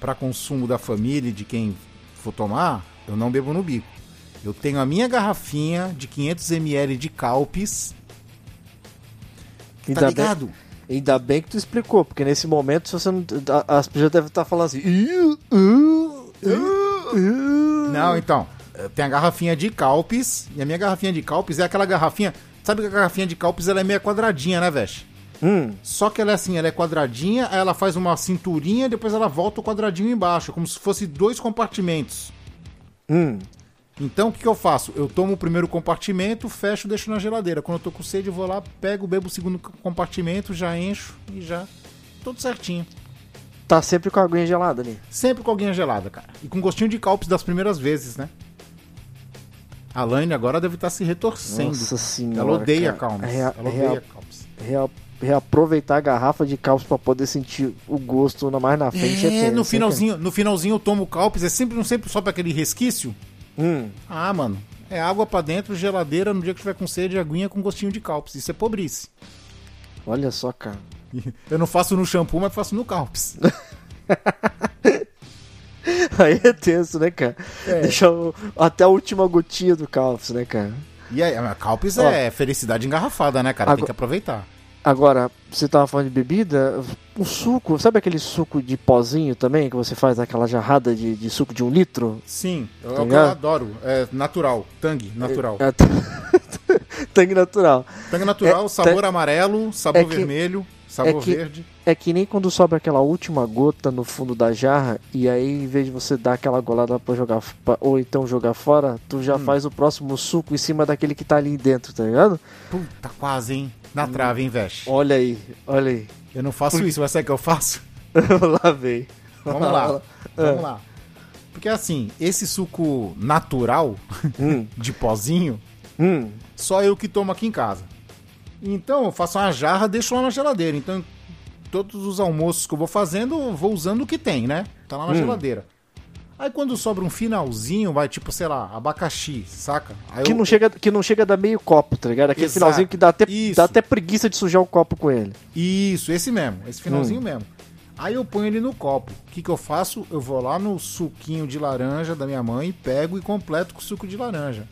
para consumo da família e de quem for tomar, eu não bebo no bico. Eu tenho a minha garrafinha de 500ml de Calpis. Tá bem- ligado? Ainda bem que tu explicou, porque nesse momento se você não, as pessoas devem estar falando assim. Não, então. eu tenho a garrafinha de Calpis. E a minha garrafinha de Calpis é aquela garrafinha. Sabe que a garrafinha de Calpis ela é meio quadradinha, né, Vesh? Hum, Só que ela é assim, ela é quadradinha, aí ela faz uma cinturinha, depois ela volta o quadradinho embaixo, como se fosse dois compartimentos. hum. Então o que, que eu faço? Eu tomo o primeiro compartimento, fecho e deixo na geladeira. Quando eu tô com sede, eu vou lá, pego, bebo o segundo compartimento, já encho e já. Tudo certinho. Tá sempre com a aguinha gelada ali. Sempre com alguém gelada, cara. E com gostinho de calpis das primeiras vezes, né? A Laine agora deve estar se retorcendo. Nossa senhora. Ela odeia cara. Rea- Ela rea- odeia calpis. rea- reaproveitar a garrafa de calço pra poder sentir o gosto na mais na frente. É, tenso, no hein, finalzinho, no finalzinho eu tomo calpis, é sempre, não sempre só pra aquele resquício. Hum, Ah, mano, é água pra dentro, geladeira, no dia que tiver com sede, aguinha com gostinho de calpis. Isso é pobrice. olha só, cara. Eu não faço no shampoo, mas faço no calpis. Aí é tenso, né, cara? Deixa o- até a última gotinha do calço, né, cara? E aí, a calpis é felicidade engarrafada, né, cara? Tem Agora- que aproveitar. Agora, você tava falando de bebida, o suco, sabe aquele suco de pozinho também, que você faz aquela jarrada de, de suco de um litro? Sim, é Tá o que eu adoro. É natural, tangue natural. É, Tangue natural. Tangue natural, é- sabor amarelo, sabor é que- vermelho, sabor é que- verde. É que nem quando sobra aquela última gota no fundo da jarra, e aí em vez de você dar aquela golada pra jogar, pra- ou então jogar fora, tu já faz o próximo suco em cima daquele que tá ali dentro, tá ligado? Puta, quase, hein? Na trave, hein, Vesh? Olha aí, olha aí. Eu não faço isso, mas sabe o que eu faço? Lá vem. Vamos lá, vamos lá. Porque assim, esse suco natural, Hum, de pozinho, hum. só eu que tomo aqui em casa. Então eu faço uma jarra, deixo lá na geladeira. Então todos os almoços que eu vou fazendo, eu vou usando o que tem, né? Tá lá na Hum. geladeira. Aí quando sobra um finalzinho, vai tipo, sei lá, abacaxi, saca? Aí Que eu- não, chega, que não chega a dar meio copo, tá ligado? Aquele Exato. finalzinho que dá até, Isso. dá até preguiça de sujar o copo com ele. Isso, esse mesmo, esse Hum. finalzinho mesmo. Aí eu ponho ele no copo. O que, que eu faço? Eu vou lá no suquinho de laranja da minha mãe, pego e completo com suco de laranja.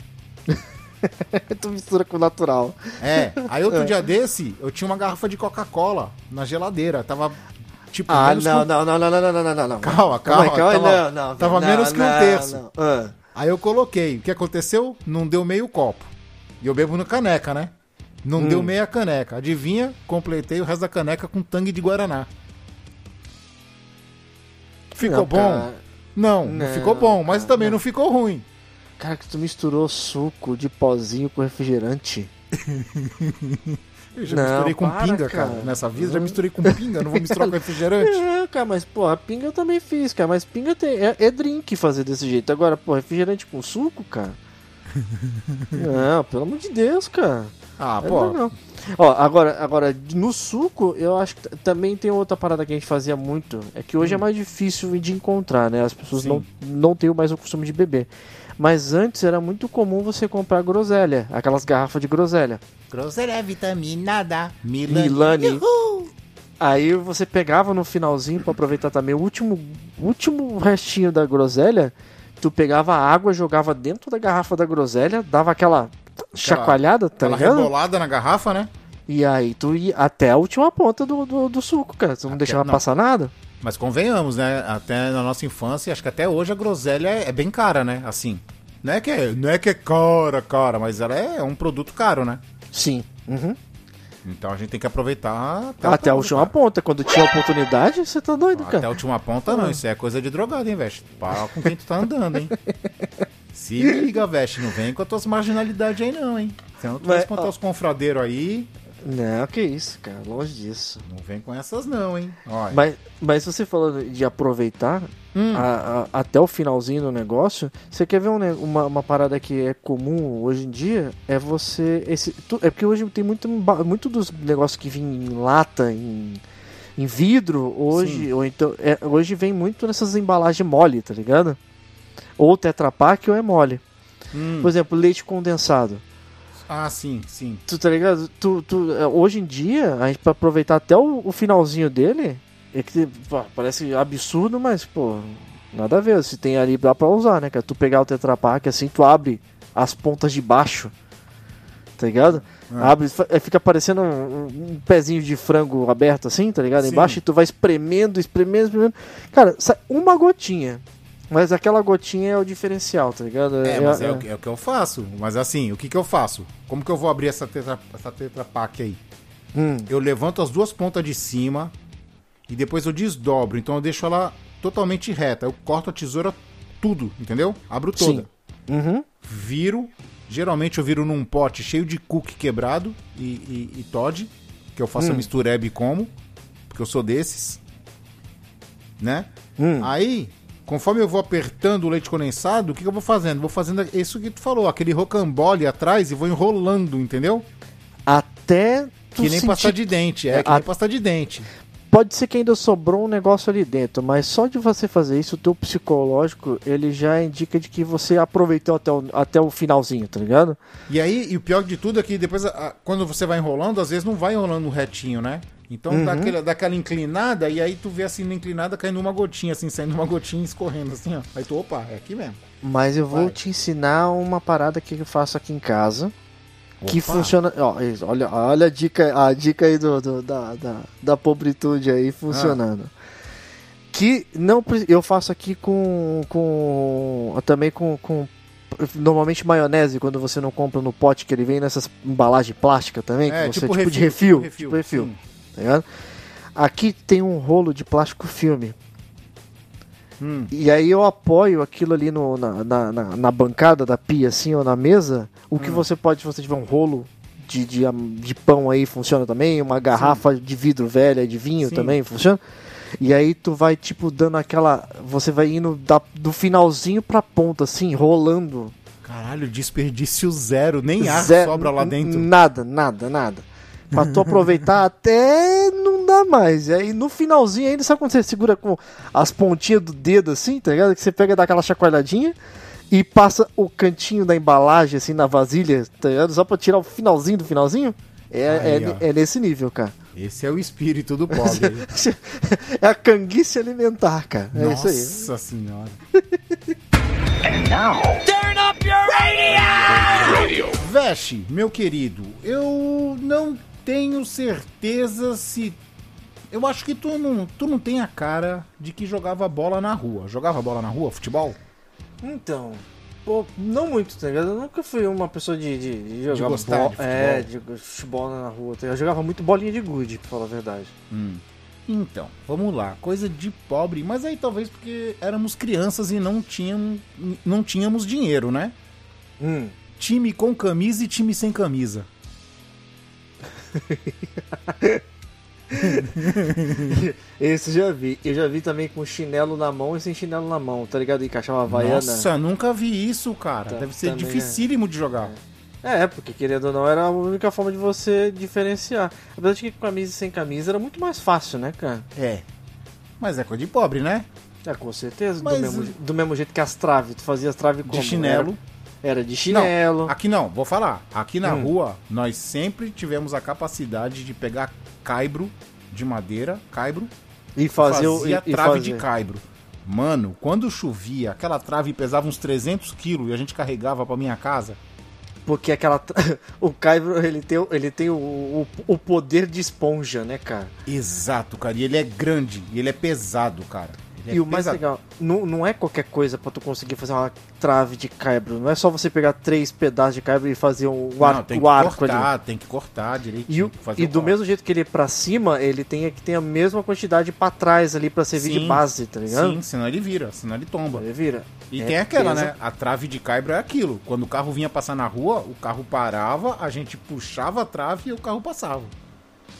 tu mistura com o natural. É, aí outro dia desse, eu tinha uma garrafa de Coca-Cola na geladeira. Tava tipo. Ah, não, não, não, não, não, não, não, não, não. Calma, calma, aí, calma, aí, tava- não, não. tava não, menos que um não, terço. não. Ah, Aí eu coloquei. O que aconteceu? Não deu meio copo. E eu bebo no caneca, né? Não Hum. deu meia caneca. Adivinha? Completei o resto da caneca com tangue de Guaraná. Ficou não, bom? Não, não, Não, ficou bom, mas cara, também não. não ficou ruim. Cara, que tu misturou suco de pozinho com refrigerante. Eu já Não, misturei com para, pinga, cara. cara. Nessa vida já misturei com pinga, não vou misturar com refrigerante. É, cara, mas porra, pinga eu também fiz, cara. Mas pinga tem, é, é drink fazer desse jeito. Agora, pô, refrigerante com suco, cara. Não, pelo amor de Deus, cara. Ah, É pô. legal. Ó, agora, agora, no suco, eu acho que também tem outra parada que a gente fazia muito. É que hoje é mais difícil de encontrar, né? As pessoas Sim. não, não têm mais o costume de beber. Mas antes era muito comum você comprar groselha, aquelas garrafas de groselha. Groselha é vitaminada. Milani. Aí você pegava no finalzinho pra aproveitar também o último, último restinho da groselha. Tu pegava a água, jogava dentro da garrafa da groselha, dava aquela chacoalhada, tá Aquela ligado? rebolada na garrafa, né? E aí tu ia até a última ponta do, do, do suco, cara. Tu não Até- deixava não. passar nada. Mas convenhamos, né? Até na nossa infância, acho que até hoje a groselha é bem cara, né? Assim. Não é que é, não é, que é cara, cara, mas ela é um produto caro, né? Sim. Uhum. Então a gente tem que aproveitar Até a ponta, última cara. ponta. Quando tinha oportunidade, você tá doido, Até a cara. última ponta não, isso é coisa de drogado, hein, Veste? Para com quem tu tá andando, hein? Se liga, Veste, não vem com as tuas marginalidades aí não, hein? Senão tu vai espantar ó. os confradeiros aí, Não, que isso, cara. Longe disso. não vem com essas não, hein? Olha. Mas, mas você falando de aproveitar Hum. a- a- até o finalzinho do negócio, você quer ver um uma, uma parada que é comum hoje em dia? É você. Esse, tu- é porque hoje tem muito, muito dos negócios que vinham em lata, em, em vidro, hoje, Sim. ou então. é, hoje vem muito nessas embalagens mole, tá ligado? Ou Tetra Pak ou é mole. Hum. Por exemplo, leite condensado. Ah, sim, sim. Tu tá ligado? Tu, tu, é, hoje em dia, a gente pra aproveitar até o, o finalzinho dele, é que pô, parece absurdo, mas, pô, nada a ver. Se tem ali, dá pra usar, né, cara? Tu pegar o Tetra Pak, assim, tu abre as pontas de baixo, tá ligado? Ah. Abre, é, fica parecendo um, um pezinho de frango aberto, assim, tá ligado? Sim. Embaixo, e tu vai espremendo, espremendo, espremendo. Cara, sai uma gotinha. Mas aquela gotinha é o diferencial, tá ligado? É, mas é, o que- é o que eu faço. Mas assim, o que, que eu faço? Como que eu vou abrir essa tetra, essa tetra Pak aí? Hum, Eu levanto as duas pontas de cima e depois eu desdobro. Então eu deixo ela totalmente reta. Eu corto a tesoura tudo, entendeu? Abro toda. Sim. uhum. Viro. Geralmente eu viro num pote cheio de cookie quebrado e, e, e Todd. Que eu faço a Hum. mistureba e como. Porque eu sou desses. Né? Hum. Aí, conforme eu vou apertando o leite condensado, o que, que eu vou fazendo? Vou fazendo isso que tu falou, aquele rocambole atrás e vou enrolando, entendeu? Até tu Que nem sentir- pasta de dente, é, que a- nem pasta de dente. Pode ser que ainda sobrou um negócio ali dentro, mas só de você fazer isso, o teu psicológico, ele já indica de que você aproveitou até o, até o finalzinho, tá ligado? E aí, e o pior de tudo é que depois, quando você vai enrolando, às vezes não vai enrolando retinho, né? Então Uhum. dá, aquele, dá aquela inclinada e aí tu vê assim na inclinada caindo uma gotinha, assim, saindo uma gotinha e escorrendo assim, ó. Aí tu, opa, é aqui mesmo. Mas eu vou Vai. te ensinar uma parada que eu faço aqui em casa, que Opa. funciona... Ó, olha, olha a dica, a dica aí do, do- da, da, da pobritude aí funcionando. Que não eu faço aqui com, com também com, com normalmente maionese quando você não compra no pote que ele vem nessas embalagens plásticas também, É, que você tipo tipo de refil, refil, tipo tipo refil, sim. Tá ligado? Aqui tem um rolo de plástico filme. Hum. E aí eu apoio aquilo ali no, na, na, na- na bancada da pia, assim, ou na mesa. O Hum. que você pode, se você tiver um rolo de, de, de pão aí, funciona também. Uma garrafa de vidro velha de vinho Sim. também funciona. E aí tu vai, tipo, dando aquela. Você vai indo da, do finalzinho pra ponta, assim, rolando. Caralho, desperdício zero, nem ar Zero- sobra lá dentro. Nada, nada, nada. Pra tu aproveitar até não dá mais. E aí no finalzinho ainda, sabe quando você segura com as pontinhas do dedo assim, tá ligado? Que você pega e dá aquela chacoalhadinha e passa o cantinho da embalagem assim na vasilha, tá ligado? Só pra tirar o finalzinho do finalzinho. É, Aí, é, é nesse nível, cara. Esse é o espírito do pobre. é a canguice alimentar, cara. É isso aí. Nossa senhora. Turn up your radio! Veste, meu querido, eu não tenho certeza se. Eu acho que tu não, tu não tem a cara de que jogava bola na rua. Jogava bola na rua, futebol? Então, pô, não muito, tá ligado? Eu nunca fui uma pessoa de, de, de jogar gostar bola. de futebol. É, de futebol na rua. tá? Eu jogava muito bolinha de gude, pra falar a verdade. Então, vamos lá. Coisa de pobre, mas aí talvez porque éramos crianças e não tínhamos, não tínhamos dinheiro, né? Hum. Time com camisa e time sem camisa. Esse já vi. Eu já vi também com chinelo na mão e sem chinelo na mão, tá ligado? Encaixar uma havaiana. Nossa, nunca vi isso, cara. Tá- Deve ser é. dificílimo de jogar. É, porque querendo ou não, era a única forma de você diferenciar. Apesar de que com camisa e sem camisa era muito mais fácil, né, cara? É. Mas é coisa de pobre, né? É, com certeza. Mas- Do, mesmo, do mesmo jeito que as traves. Tu fazia as traves como? De chinelo. Era, era de chinelo. Não, aqui não, vou falar. Aqui na Hum. rua, nós sempre tivemos a capacidade de pegar caibro de madeira, caibro, E fazer E, e trave fazer. de caibro. Mano, quando chovia, aquela trave pesava uns 300 quilos e a gente carregava pra minha casa. Porque aquela. o Caibro, ele tem, ele tem o, o, o poder de esponja, né, cara? Exato, cara. E ele é grande, e ele é pesado, cara. É E o mais pesado. legal, não, não é qualquer coisa pra tu conseguir fazer uma trave de caibro. Não é só você pegar três pedaços de caibro e fazer um Não, tem que o arco ali. cortar, tem que cortar direitinho. E, e do corte. mesmo jeito que ele é pra cima, ele tem que ter a mesma quantidade pra trás ali pra servir de Sim. base, tá ligado? Sim, senão ele vira, senão ele tomba. Ele vira. E É tem aquela, pesa- né? A trave de caibro é aquilo. Quando o carro vinha passar na rua, o carro parava, a gente puxava a trave e o carro passava.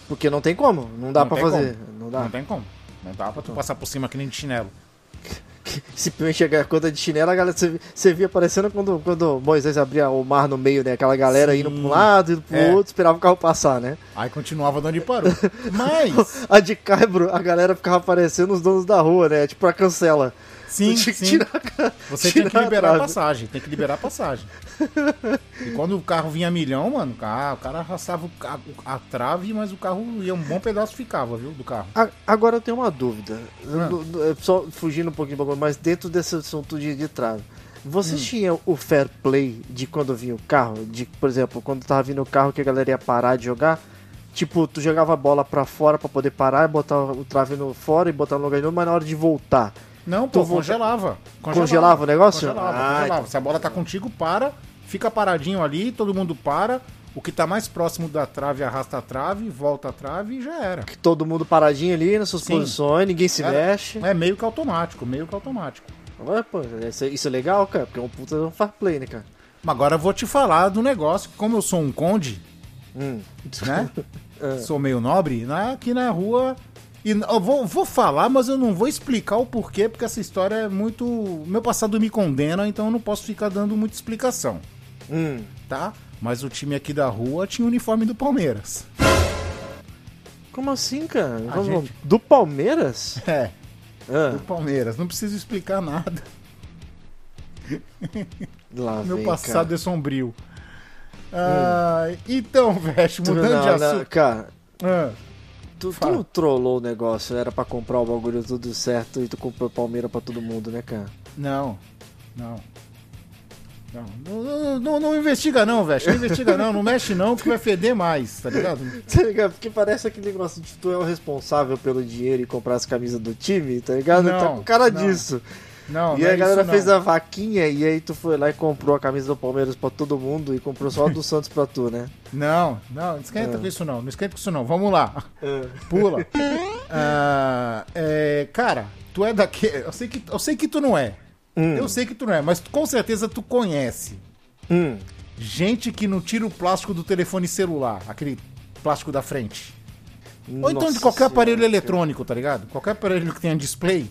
Porque não tem como, não dá Não pra tem fazer. Não dá. Não tem como. Não dá pra tu passar por cima que nem de chinelo. Se chegar a conta de chinelo, a galera, você, você via aparecendo quando, quando Moisés abria o mar no meio, né? Aquela galera Sim. indo pra um lado, indo pro É. outro, esperava o carro passar, né? Aí continuava de onde parou. Mas, A de Caibro, a galera ficava aparecendo os donos da rua, né? Tipo, a cancela. sim, tinha sim. tirar- Você tem que tirar liberar a passagem. Tem que liberar a passagem. E quando o carro vinha milhão, mano, o cara, arrastava a trave, mas o carro ia um bom pedaço ficava, viu? Do carro. Agora eu tenho uma dúvida. Ah. É Só fugindo um pouquinho, mas dentro desse assunto de, de trave. Vocês Hum. tinham o fair play de quando vinha o carro? De, por exemplo, quando tava vindo o carro que a galera ia parar de jogar? Tipo, tu jogava a bola pra fora pra poder parar, botar o trave no fora e botar no lugar de novo, mas na hora de voltar. Não, pô, Tu volta- congelava. Congelava o negócio? Congelava, Ah, congelava. Se a bola tá contigo, para, fica paradinho ali, todo mundo para. O que tá mais próximo da trave arrasta a trave, volta a trave e já era. Que todo mundo paradinho ali nas suas Sim. posições, ninguém se Era- mexe. É meio que automático, meio que automático. Ué, pô, isso, é- é legal, cara, porque é um puta um fair play, né, cara? Mas agora eu vou te falar do negócio, que como eu sou um conde, Hum. né? É. Sou meio nobre, na- aqui na rua. E eu vou, vou falar, mas eu não vou explicar o porquê, porque essa história é muito. Meu passado me condena, então eu não posso ficar dando muita explicação, Hum. tá? Mas o time aqui da rua tinha o uniforme do Palmeiras. Como assim, cara? A Vamos- gente- Do Palmeiras? É, Ah, do Palmeiras. Não preciso explicar nada. lá Meu vem, passado é sombrio. Ah, Então, Veste, mudando de não, não, assunto. cara, Ah, tu, tu Fala. não trollou o negócio, era pra comprar o bagulho tudo certo e tu comprou Palmeiras pra todo mundo, né, cara? não, não. Não, não, não, investiga não, Veste. Não investiga não, não mexe não, que vai feder mais, tá ligado? Tá ligado? Porque parece aquele negócio de tu é o responsável pelo dinheiro e comprar as camisas do time, tá ligado? Não, tá com cara não. disso. Não, e não aí é a galera isso, fez a vaquinha e aí tu foi lá e comprou a camisa do Palmeiras pra todo mundo e comprou só a do Santos pra tu, né? Não, não, não esquenta Ah. com isso não, não esquenta com isso não. Vamos lá. Pula. Ah, é, cara, tu é daquele. Eu sei que, eu sei que tu não é. Hum. Eu sei que tu não é, mas com certeza tu conhece. Hum. Gente que não tira o plástico do telefone celular, aquele plástico da frente. Ou então de Nossa qualquer aparelho Senhora, eletrônico, tá ligado? Qualquer aparelho que tenha display,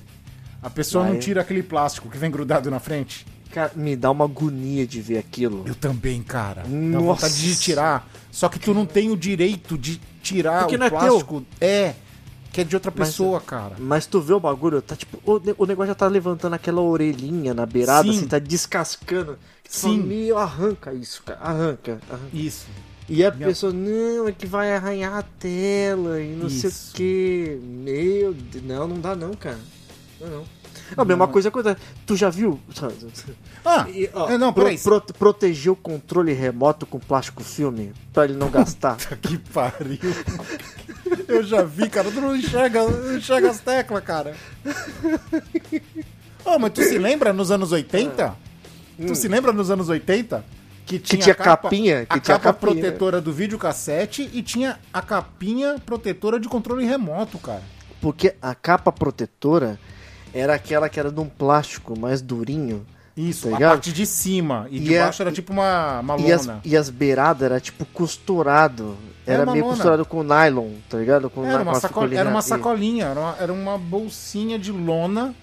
a pessoa não tira aquele plástico que vem grudado na frente. Cara, me dá uma agonia de ver aquilo. Eu também, cara. Dá Nossa. vontade de tirar. Só que tu não tem o direito de tirar Porque o é plástico. É, que é de outra Mas- pessoa, cara. Mas tu vê o bagulho, tá tipo, o, o negócio já tá levantando aquela orelhinha na beirada, Sim. assim, tá descascando. Sim. Meu, arranca isso, cara, arranca. arranca. Isso. E a Minha- pessoa, não, é que vai arranhar a tela e não sei o Isso. que. Meu Deus, não, não dá não, cara. Não, não. A mesma Não. coisa acontece. Tu já viu? Ah, E, ó, é, não, pro- peraí. pro- proteger o controle remoto com plástico filme pra ele não gastar. Que pariu. Eu já vi, cara. Tu não enxerga, não enxerga as teclas, cara. Ô, mas tu se lembra nos anos 80? Tu se lembra nos anos 80? Que tinha, tinha a capa, capinha, que a tinha capa capinha. protetora do videocassete e tinha a capinha protetora de controle remoto, cara. Porque a capa protetora era aquela que era de um plástico mais durinho, Isso, Tá a parte de cima. E, E de é- baixo era tipo uma, uma E as, lona. e as beiradas era tipo costurado. Era uma meio lona. costurado com nylon, tá ligado? Com Era na- uma, a saco- era uma sacolinha, era uma, era uma bolsinha de lona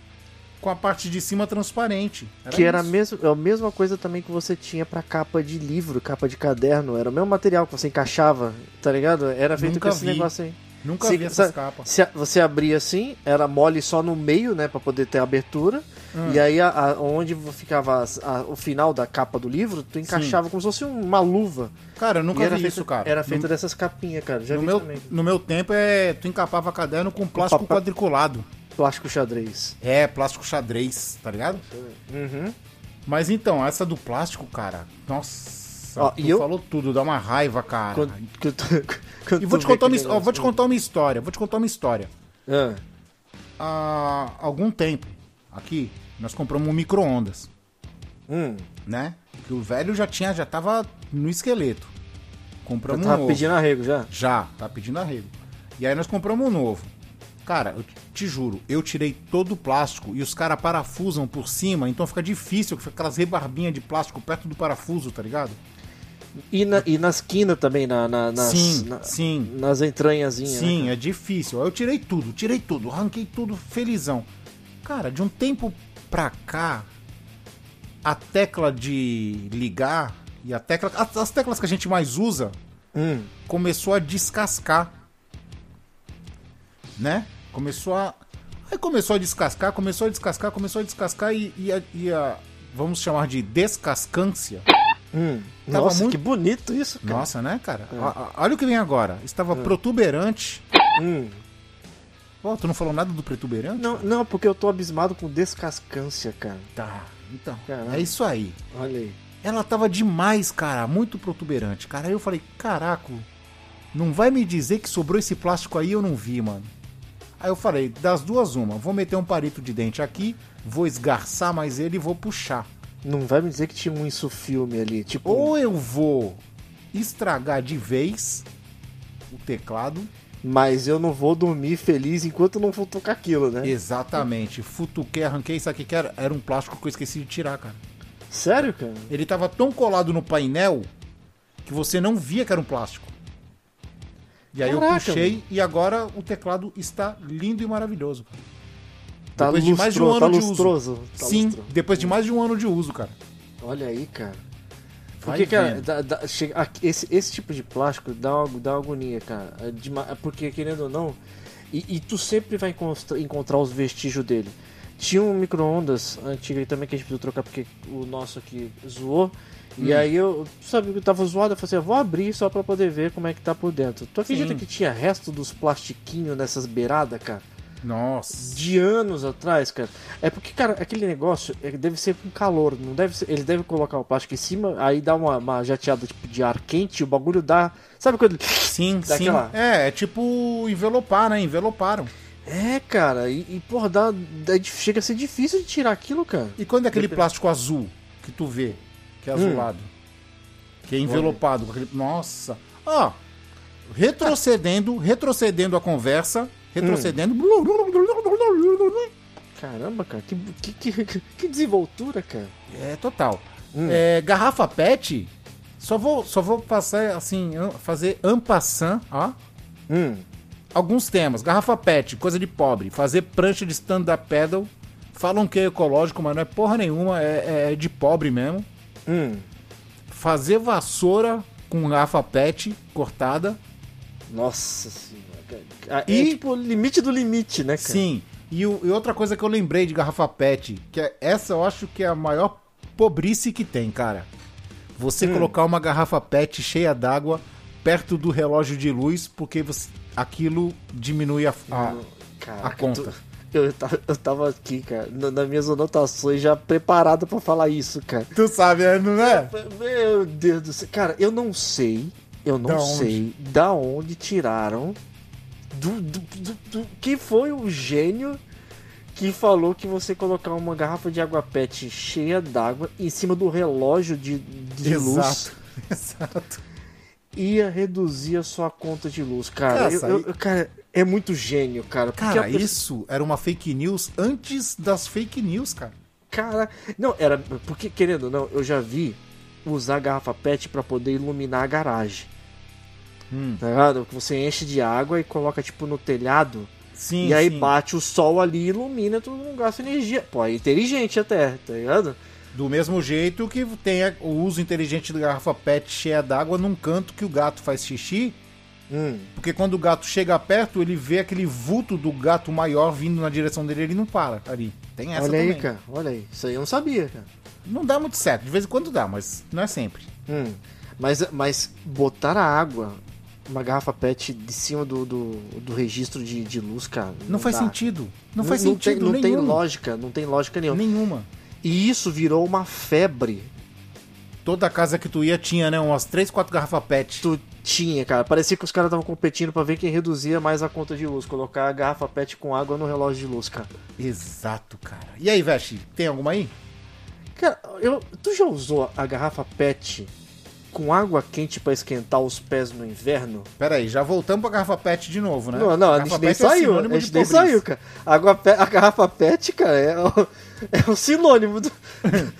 com a parte de cima transparente. Que era a, isso. mesmo, é a mesma coisa também que você tinha pra capa de livro, capa de caderno. Era o mesmo material que você encaixava, tá ligado? Era feito Nunca com esse vi. negócio aí. Nunca Sim, vi essas sabe- capas. Se você abria assim, era mole só no meio, né? Pra poder ter abertura. Hum. E aí, a- a- onde ficava a- o final da capa do livro, tu encaixava como se fosse uma luva. Cara, eu nunca vi feito, isso, cara. Era feito no, dessas capinhas, cara. Já no meu, também. no meu tempo, é tu encapava caderno com plástico papel- quadriculado. Plástico xadrez. É, plástico xadrez, tá ligado? Uhum. Mas então, essa do plástico, cara, nossa, Ó, tu e eu- falou tudo, dá uma raiva, cara. Quando- E vou te, contar uma, ó, vou te contar uma história, vou te contar uma história. Ah, Há algum tempo, aqui, nós compramos um micro-ondas, hum. né? Que o velho já tinha, já tava no esqueleto. Compramos um tava novo. pedindo arrego já. Já, tá pedindo arrego. E aí nós compramos um novo. Cara, eu te juro, eu tirei todo o plástico e os caras parafusam por cima, então fica difícil, fica aquelas rebarbinhas de plástico perto do parafuso, tá ligado? E na, e na esquina também, na, na- nas, sim, na- sim. nas entranhazinhas. Sim, né, é difícil. Eu tirei tudo, tirei tudo, arranquei tudo felizão. Cara, de um tempo pra cá, a tecla de ligar e a tecla. As, as teclas que a gente mais usa? Hum. começou a descascar. Né? Começou a. Aí começou a descascar, começou a descascar, começou a descascar e, e a, e a- Vamos chamar de descascância. Hum. Nossa, muito- que bonito isso, cara. Nossa, né, cara? A- Olha o que vem agora. Estava protuberante. Hum. Pô, tu não falou nada do protuberante? Não, não, porque eu tô abismado com descascância, cara. Tá, então. Caramba. É isso aí. Olha aí. Ela tava demais, cara. Muito protuberante. Cara, aí eu falei, caraca, não vai me dizer que sobrou esse plástico aí eu não vi, mano. Aí eu falei, das duas uma, vou meter um palito de dente aqui, vou esgarçar mais ele e vou puxar. Não vai me dizer que tinha um insufilme ali, tipo... Ou eu vou estragar de vez o teclado. Mas eu não vou dormir feliz enquanto não for tocar aquilo, né? Exatamente. Futuquei, arranquei, isso aqui que era, era um plástico que eu esqueci de tirar, cara. Sério, cara? Ele tava tão colado no painel que você não via que era um plástico. E aí eu Caraca, puxei e agora o teclado está lindo e maravilhoso. cara. Tá Depois de mais de um lustro- ano tá de uso. lustroso. Tá Sim, lustro. depois de mais de um ano de uso, cara. Olha aí, cara. Porque, cara, vendo. dá- dá- chega- esse, esse tipo de plástico dá uma, dá uma agonia, cara. É dema- porque, querendo ou não, e, e tu sempre vai encontrar os vestígios dele. Tinha um micro-ondas antigo aí também que a gente precisou trocar porque o nosso aqui zoou. Hum. E aí eu, sabe, eu tava zoado, eu falei assim, vou abrir só pra poder ver como é que tá por dentro. Tu acredita Sim. que tinha resto dos plastiquinhos nessas beiradas, cara? Nossa. de anos atrás, cara. É porque, cara, aquele negócio é, deve ser com calor, não deve ser. Ele deve colocar o plástico em cima, aí dá uma, uma jateada tipo, de ar quente, o bagulho dá. Sabe quando. Sim, Daquela- sim. É, é tipo envelopar, né? Enveloparam. É, cara, e, e porra, dá, dá- chega a ser difícil de tirar aquilo, cara. E quando é aquele Depende. plástico azul que tu vê, que é azulado, que é envelopado aquele. Nossa! Ó, retrocedendo, retrocedendo a conversa, retrocedendo. Caramba, cara, que, que, que, que desenvoltura, cara. É total. Hum. É, garrafa PET, só vou, só vou passar assim, fazer ampassant, ó. Hum, Alguns temas. Garrafa PET, coisa de pobre. Fazer prancha de stand-up paddle. Falam que é ecológico, mas não é porra nenhuma, é, é de pobre mesmo. hum. Fazer vassoura com garrafa PET cortada. Nossa senhora. É E- tipo limite do limite, né, cara? Sim. E, o- e outra coisa que eu lembrei de garrafa PET, que é, essa eu acho que é a maior pobrice que tem, cara. Você Hum. colocar uma garrafa PET cheia d'água perto do relógio de luz, porque você- aquilo diminui a, a- Caraca, a conta. tu- Eu, tava, eu tava aqui, cara, na- nas minhas anotações já preparado pra falar isso, cara. Tu sabe, é, não é? Meu Deus do céu. Cara, eu não sei. Eu não Da onde? sei da onde tiraram. Do, do, do- Quem foi o gênio que falou que você colocar uma garrafa de água pet cheia d'água em cima do relógio de, de luz Exato. Exato. ia reduzir a sua conta de luz, cara. Cara, Eu- eu- cara, é muito gênio, cara. Cara, a isso era uma fake news antes das fake news, cara. Cara, não, era. Porque, querendo ou não, eu já vi usar garrafa PET pra poder iluminar a garagem. Hum. Tá ligado? Que você enche de água e coloca, tipo, no telhado. Sim, e aí sim. bate o sol ali e ilumina, tu não gasta energia. Pô, é inteligente até, tá ligado? Do mesmo jeito que tem o uso inteligente da garrafa PET cheia d'água num canto que o gato faz xixi. Hum. Porque quando o gato chega perto, ele vê aquele vulto do gato maior vindo na direção dele ele não para ali. Tem essa olha aí, também. cara, olha aí. Isso aí eu não sabia, cara. Não dá muito certo. De vez em quando dá, mas não é sempre. Hum. Mas, mas botar a água, uma garrafa PET de cima do, do, do registro de, de luz, cara. Não, faz dá. sentido. Não, faz não sentido tem, não tem nenhum. lógica, não tem lógica nenhuma. Nenhuma. E isso virou uma febre. Toda casa que tu ia tinha, né? Umas 3, 4 garrafas PET. Tu tinha, cara. Parecia que os caras estavam competindo pra ver quem reduzia mais a conta de luz. Colocar a garrafa PET com água no relógio de luz, cara. Exato, cara. E aí, Veste, tem alguma aí? Cara, eu, tu já usou a garrafa PET com água quente pra esquentar os pés no inverno? Pera aí, já voltamos pra garrafa PET de novo, né? Não, não, a garrafa gente nem é saiu. sinônimo a gente nem saiu, cara. A, água a garrafa PET, cara, é o, é o sinônimo do-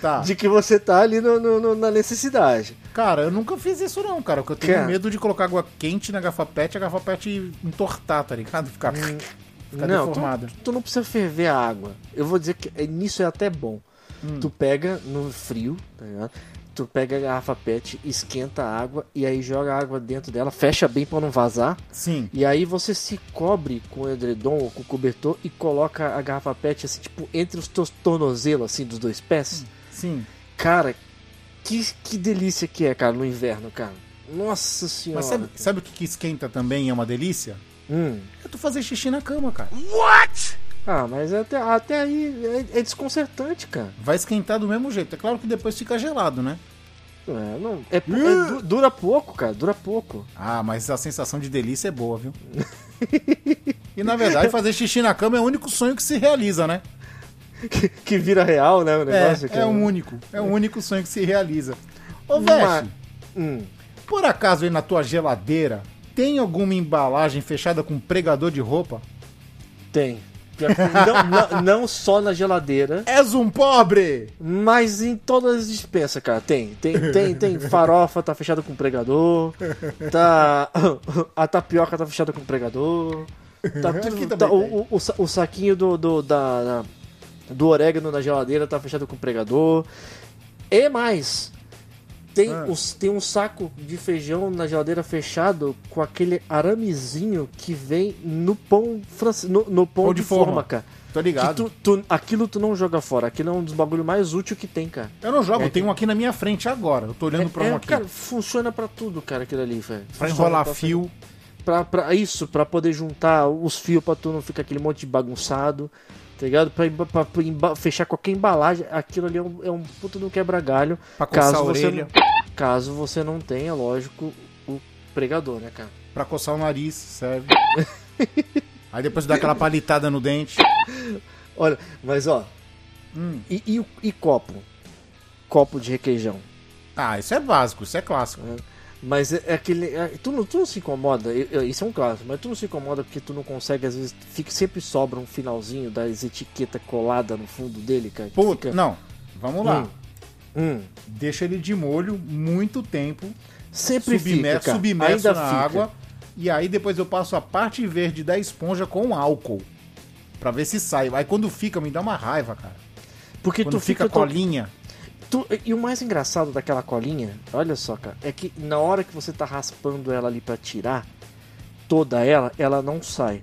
Tá. de que você tá ali no- no- no- na necessidade. Cara, eu nunca fiz isso não, cara. Porque eu tenho Cara. medo de colocar água quente na garrafa PET e a garrafa PET entortar, tá ligado? Ficar, ficar Hum. não, deformada. tu, tu não precisa ferver a água. Eu vou dizer que é- nisso é até bom. Hum. Tu pega no frio, tá ligado? Tu pega a garrafa PET, esquenta a água e aí joga a água dentro dela, fecha bem pra não vazar. Sim. E aí você se cobre com o edredom ou com o cobertor e coloca a garrafa PET assim, tipo, entre os teus tornozelos, assim, dos dois pés. Sim. Cara, que, que delícia que é, cara, no inverno, cara. Nossa senhora. Mas sabe, sabe o que, que esquenta também e é uma delícia? Hum. É tu fazer xixi na cama, cara. Ah, mas até, até aí é, é desconcertante, cara. Vai esquentar do mesmo jeito. É claro que depois fica gelado, né? É, não, é, é du- dura pouco, cara, dura pouco. Ah, mas a sensação de delícia é boa, viu? e na verdade, fazer xixi na cama é o único sonho que se realiza, né? Que, que vira real, né, o negócio. É, que é o único. É o único sonho que se realiza. Ô, Veste, Hum. por acaso aí na tua geladeira tem alguma embalagem fechada com pregador de roupa? Tem. Não, não, não só na geladeira, És um pobre! mas em todas as dispensas, cara. Tem. Tem, tem, tem. Farofa tá fechada com pregador. Tá. A tapioca tá fechada com pregador. Tá tudo. tá- o, o, o sa- o saquinho do, do, da, da- do orégano na geladeira tá fechado com pregador. E mais. Tem, Ah. os, tem um saco de feijão na geladeira fechado com aquele aramezinho que vem no pão francês, no, no pão, Pão de, de forma. forma, cara. Tô ligado. tu, tu- aquilo tu não joga fora. Aquilo é um dos bagulhos mais úteis que tem, cara. Eu não jogo, É, tem um aqui na minha frente agora. Eu tô olhando pra é, um aqui. cara, funciona pra tudo, cara, aquilo ali, velho. pra enrolar pra- fio. Pra, pra isso, pra poder juntar os fios pra tu não ficar aquele monte de bagunçado, tá ligado? Pra, pra- pra fechar qualquer embalagem, aquilo ali é um, é um puto do quebra-galho. Pra coçar Caso a você, orelha. não, caso você não tenha, lógico, o pregador, né, cara? Pra coçar o nariz, serve. Aí depois dá aquela palitada no dente. Olha, mas ó, Hum. e, e e copo? Copo de requeijão. Ah, isso é básico, isso é clássico. Mas é, é aquele. é- tu, não, tu não se incomoda, isso é um clássico, mas tu não se incomoda porque tu não consegue, às vezes, fica, sempre sobra um finalzinho das etiquetas colada no fundo dele, cara. Puta, fica- não. Vamos lá. Hum. Hum. Deixa ele de molho muito tempo. Sempre submer- fica, submerso Ainda na fica. água. E aí depois eu passo a parte verde da esponja com álcool. Pra ver se sai. Aí quando fica, me dá uma raiva, cara. Porque Quando tu fica fica. colinha. tu- e o mais engraçado daquela colinha, olha só, cara, é que na hora que você tá raspando ela ali pra tirar, toda ela, ela não sai.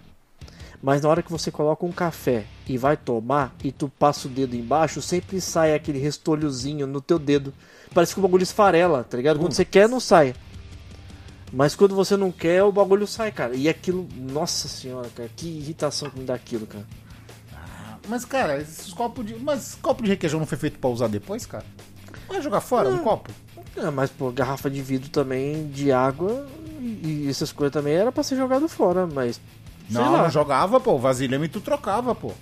Mas na hora que você coloca um café e vai tomar e tu passa o dedo embaixo, sempre sai aquele restolhozinho no teu dedo. Parece que o bagulho esfarela, tá ligado? Quando você quer, não sai. Mas quando você não quer, o bagulho sai, cara. E aquilo, nossa senhora, cara, que irritação que me dá aquilo, cara. Mas, cara, esses copos de. Mas copo de requeijão não foi feito pra usar depois, cara? Vai jogar fora um copo? É, mas, pô, garrafa de vidro também, de água e, e essas coisas também era pra ser jogado fora, mas. sei Não, lá. não jogava, pô. Vasilhame tu trocava, pô.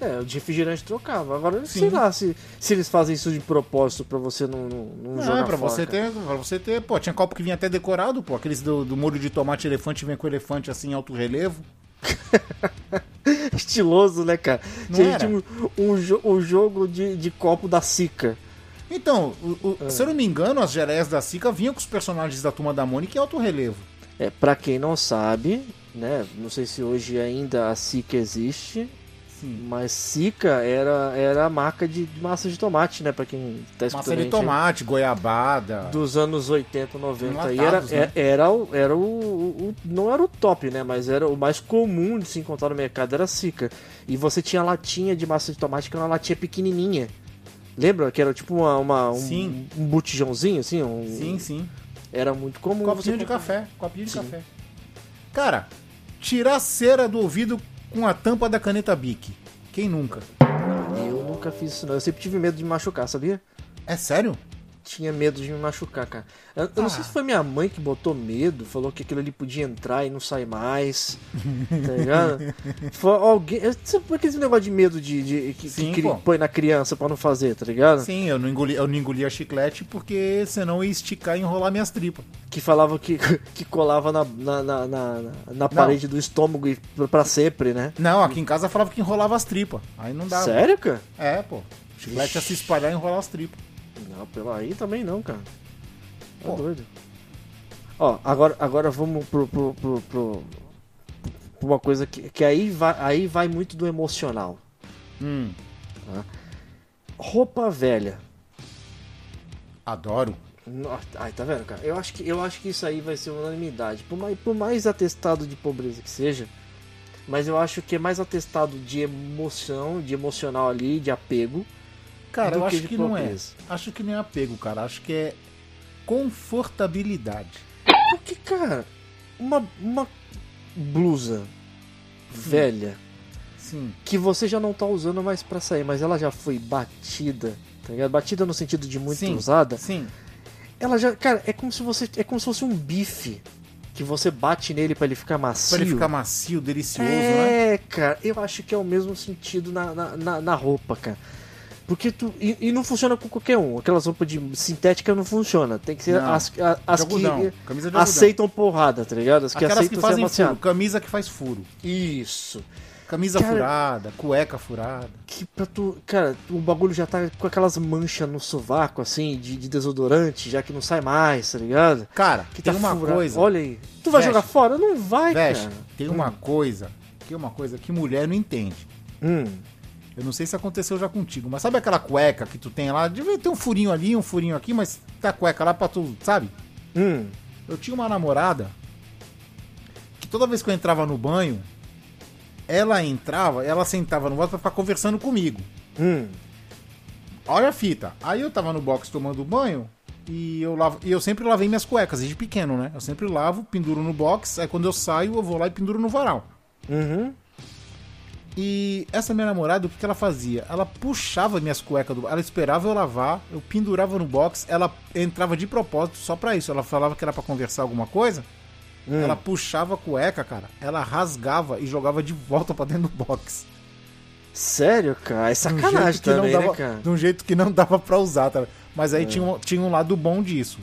É, o de refrigerante trocava. Agora, Sim. sei lá se, se eles fazem isso de propósito pra você não, não, não Não, jogar é pra fora, você cara. ter. Pra você ter. Pô, tinha copo que vinha até decorado, pô. Aqueles do, do molho de tomate elefante vem com elefante assim em alto relevo. estiloso, né, cara? Não Tinha, era? um, um, jo- um jogo de, de copo da Sica. Então, o- É. o- se eu não me engano, as gereias da Sica vinham com os personagens da Turma da Mônica em alto relevo. É, pra quem não sabe, né? Não sei se hoje ainda a Sica existe, Sim. mas Sica era, era a marca de, de massa de tomate, né? Pra quem tá escutando Massa de tomate, goiabada. dos anos 80, 90 e era, né? é- era, o, era o, o- não era o top, né? Mas era o mais comum de se encontrar no mercado era Sica. E você tinha latinha de massa de tomate que era uma latinha pequenininha. Lembra que era tipo uma, uma- um, um botijãozinho assim, um, Sim, sim. era muito comum. Copinho de café. Copinho de Sim. café. Cara, tirar cera do ouvido com a tampa da caneta Bic. Quem nunca? Eu nunca fiz isso não. Eu sempre tive medo de machucar, sabia? É sério? Tinha medo de me machucar, cara. Eu, eu não sei Ah. se foi minha mãe que botou medo, falou que aquilo ali podia entrar e não sair mais. tá ligado? Foi alguém. por aquele negócio de medo de, de- que, Sim, que põe na criança pra não fazer, tá ligado? Sim, eu não engoli, eu não engolia chiclete porque senão ia esticar e enrolar minhas tripas. Que falava que, que colava na, na, na, na, na parede do estômago e pra- pra sempre, né? Não, aqui em casa falava que enrolava as tripas. Aí não dava. Sério, cara? É, pô. Chiclete ia se espalhar e enrolar as tripas. Não, pelo aí também não, cara. Tá Pô. doido. Ó, agora, agora vamos pro, pro, pro, pro- pra uma coisa que, que aí, vai, aí vai muito do emocional. Hum, Roupa velha. adoro. Ai, tá vendo, cara? Eu acho que, eu acho que isso aí vai ser unanimidade. Por mais, por mais atestado de pobreza que seja, mas eu acho que é mais atestado de emoção, de emocional ali, de apego. Cara, do eu acho que não é. Acho que não é apego, cara. Acho que é confortabilidade. Porque, cara, uma, uma blusa velha Sim. que você já não tá usando mais pra sair, mas ela já foi batida, tá ligado? Batida no sentido de muito Sim. usada. Sim. Ela já, cara, é como se você, é como se fosse um bife que você bate nele pra ele ficar macio. Pra ele ficar macio, delicioso, né? É, cara, eu acho que é o mesmo sentido na, na, na, na roupa, cara. Porque tu. E, e não funciona com qualquer um. Aquelas roupas de sintética não funciona. Tem que ser Não. as, a- as que aceitam porrada, tá ligado? As que Aquelas que aceitam ser fazem furo. Camisa que faz furo. Isso. Camisa Cara- furada, cueca furada. Que pra tu. Cara, o bagulho já tá com aquelas manchas no sovaco, assim, de, de desodorante, já que não sai mais, tá ligado? Cara, Que tem tá uma furado. coisa. Olha aí. Tu vai Veste. jogar fora? Não vai, Veste, cara. tem uma coisa. Que é uma coisa que mulher não entende. Hum. Eu não sei se aconteceu já contigo, mas sabe aquela cueca que tu tem lá? Devia ter um furinho ali, um furinho aqui, mas tá a cueca lá pra tu, sabe? Hum. Eu tinha uma namorada que toda vez que eu entrava no banho, ela entrava, ela sentava no box pra ficar conversando comigo. Hum. Olha a fita. Aí eu tava no box tomando banho e eu lavo, e eu sempre lavei minhas cuecas desde pequeno, né? Eu sempre lavo, penduro no box, aí quando eu saio eu vou lá e penduro no varal. Uhum. E essa minha namorada, o que, que ela fazia? Ela puxava minhas cuecas do. Ela esperava eu lavar, eu pendurava no box, ela entrava de propósito só pra isso. Ela falava que era pra conversar alguma coisa. Hum. Ela puxava a cueca, cara. Ela rasgava e jogava de volta pra dentro do box. Sério, cara? É De um sacanagem que não também, dava, né, cara? De um jeito que não dava pra usar, tá? Mas aí tinha, um, tinha um lado bom disso.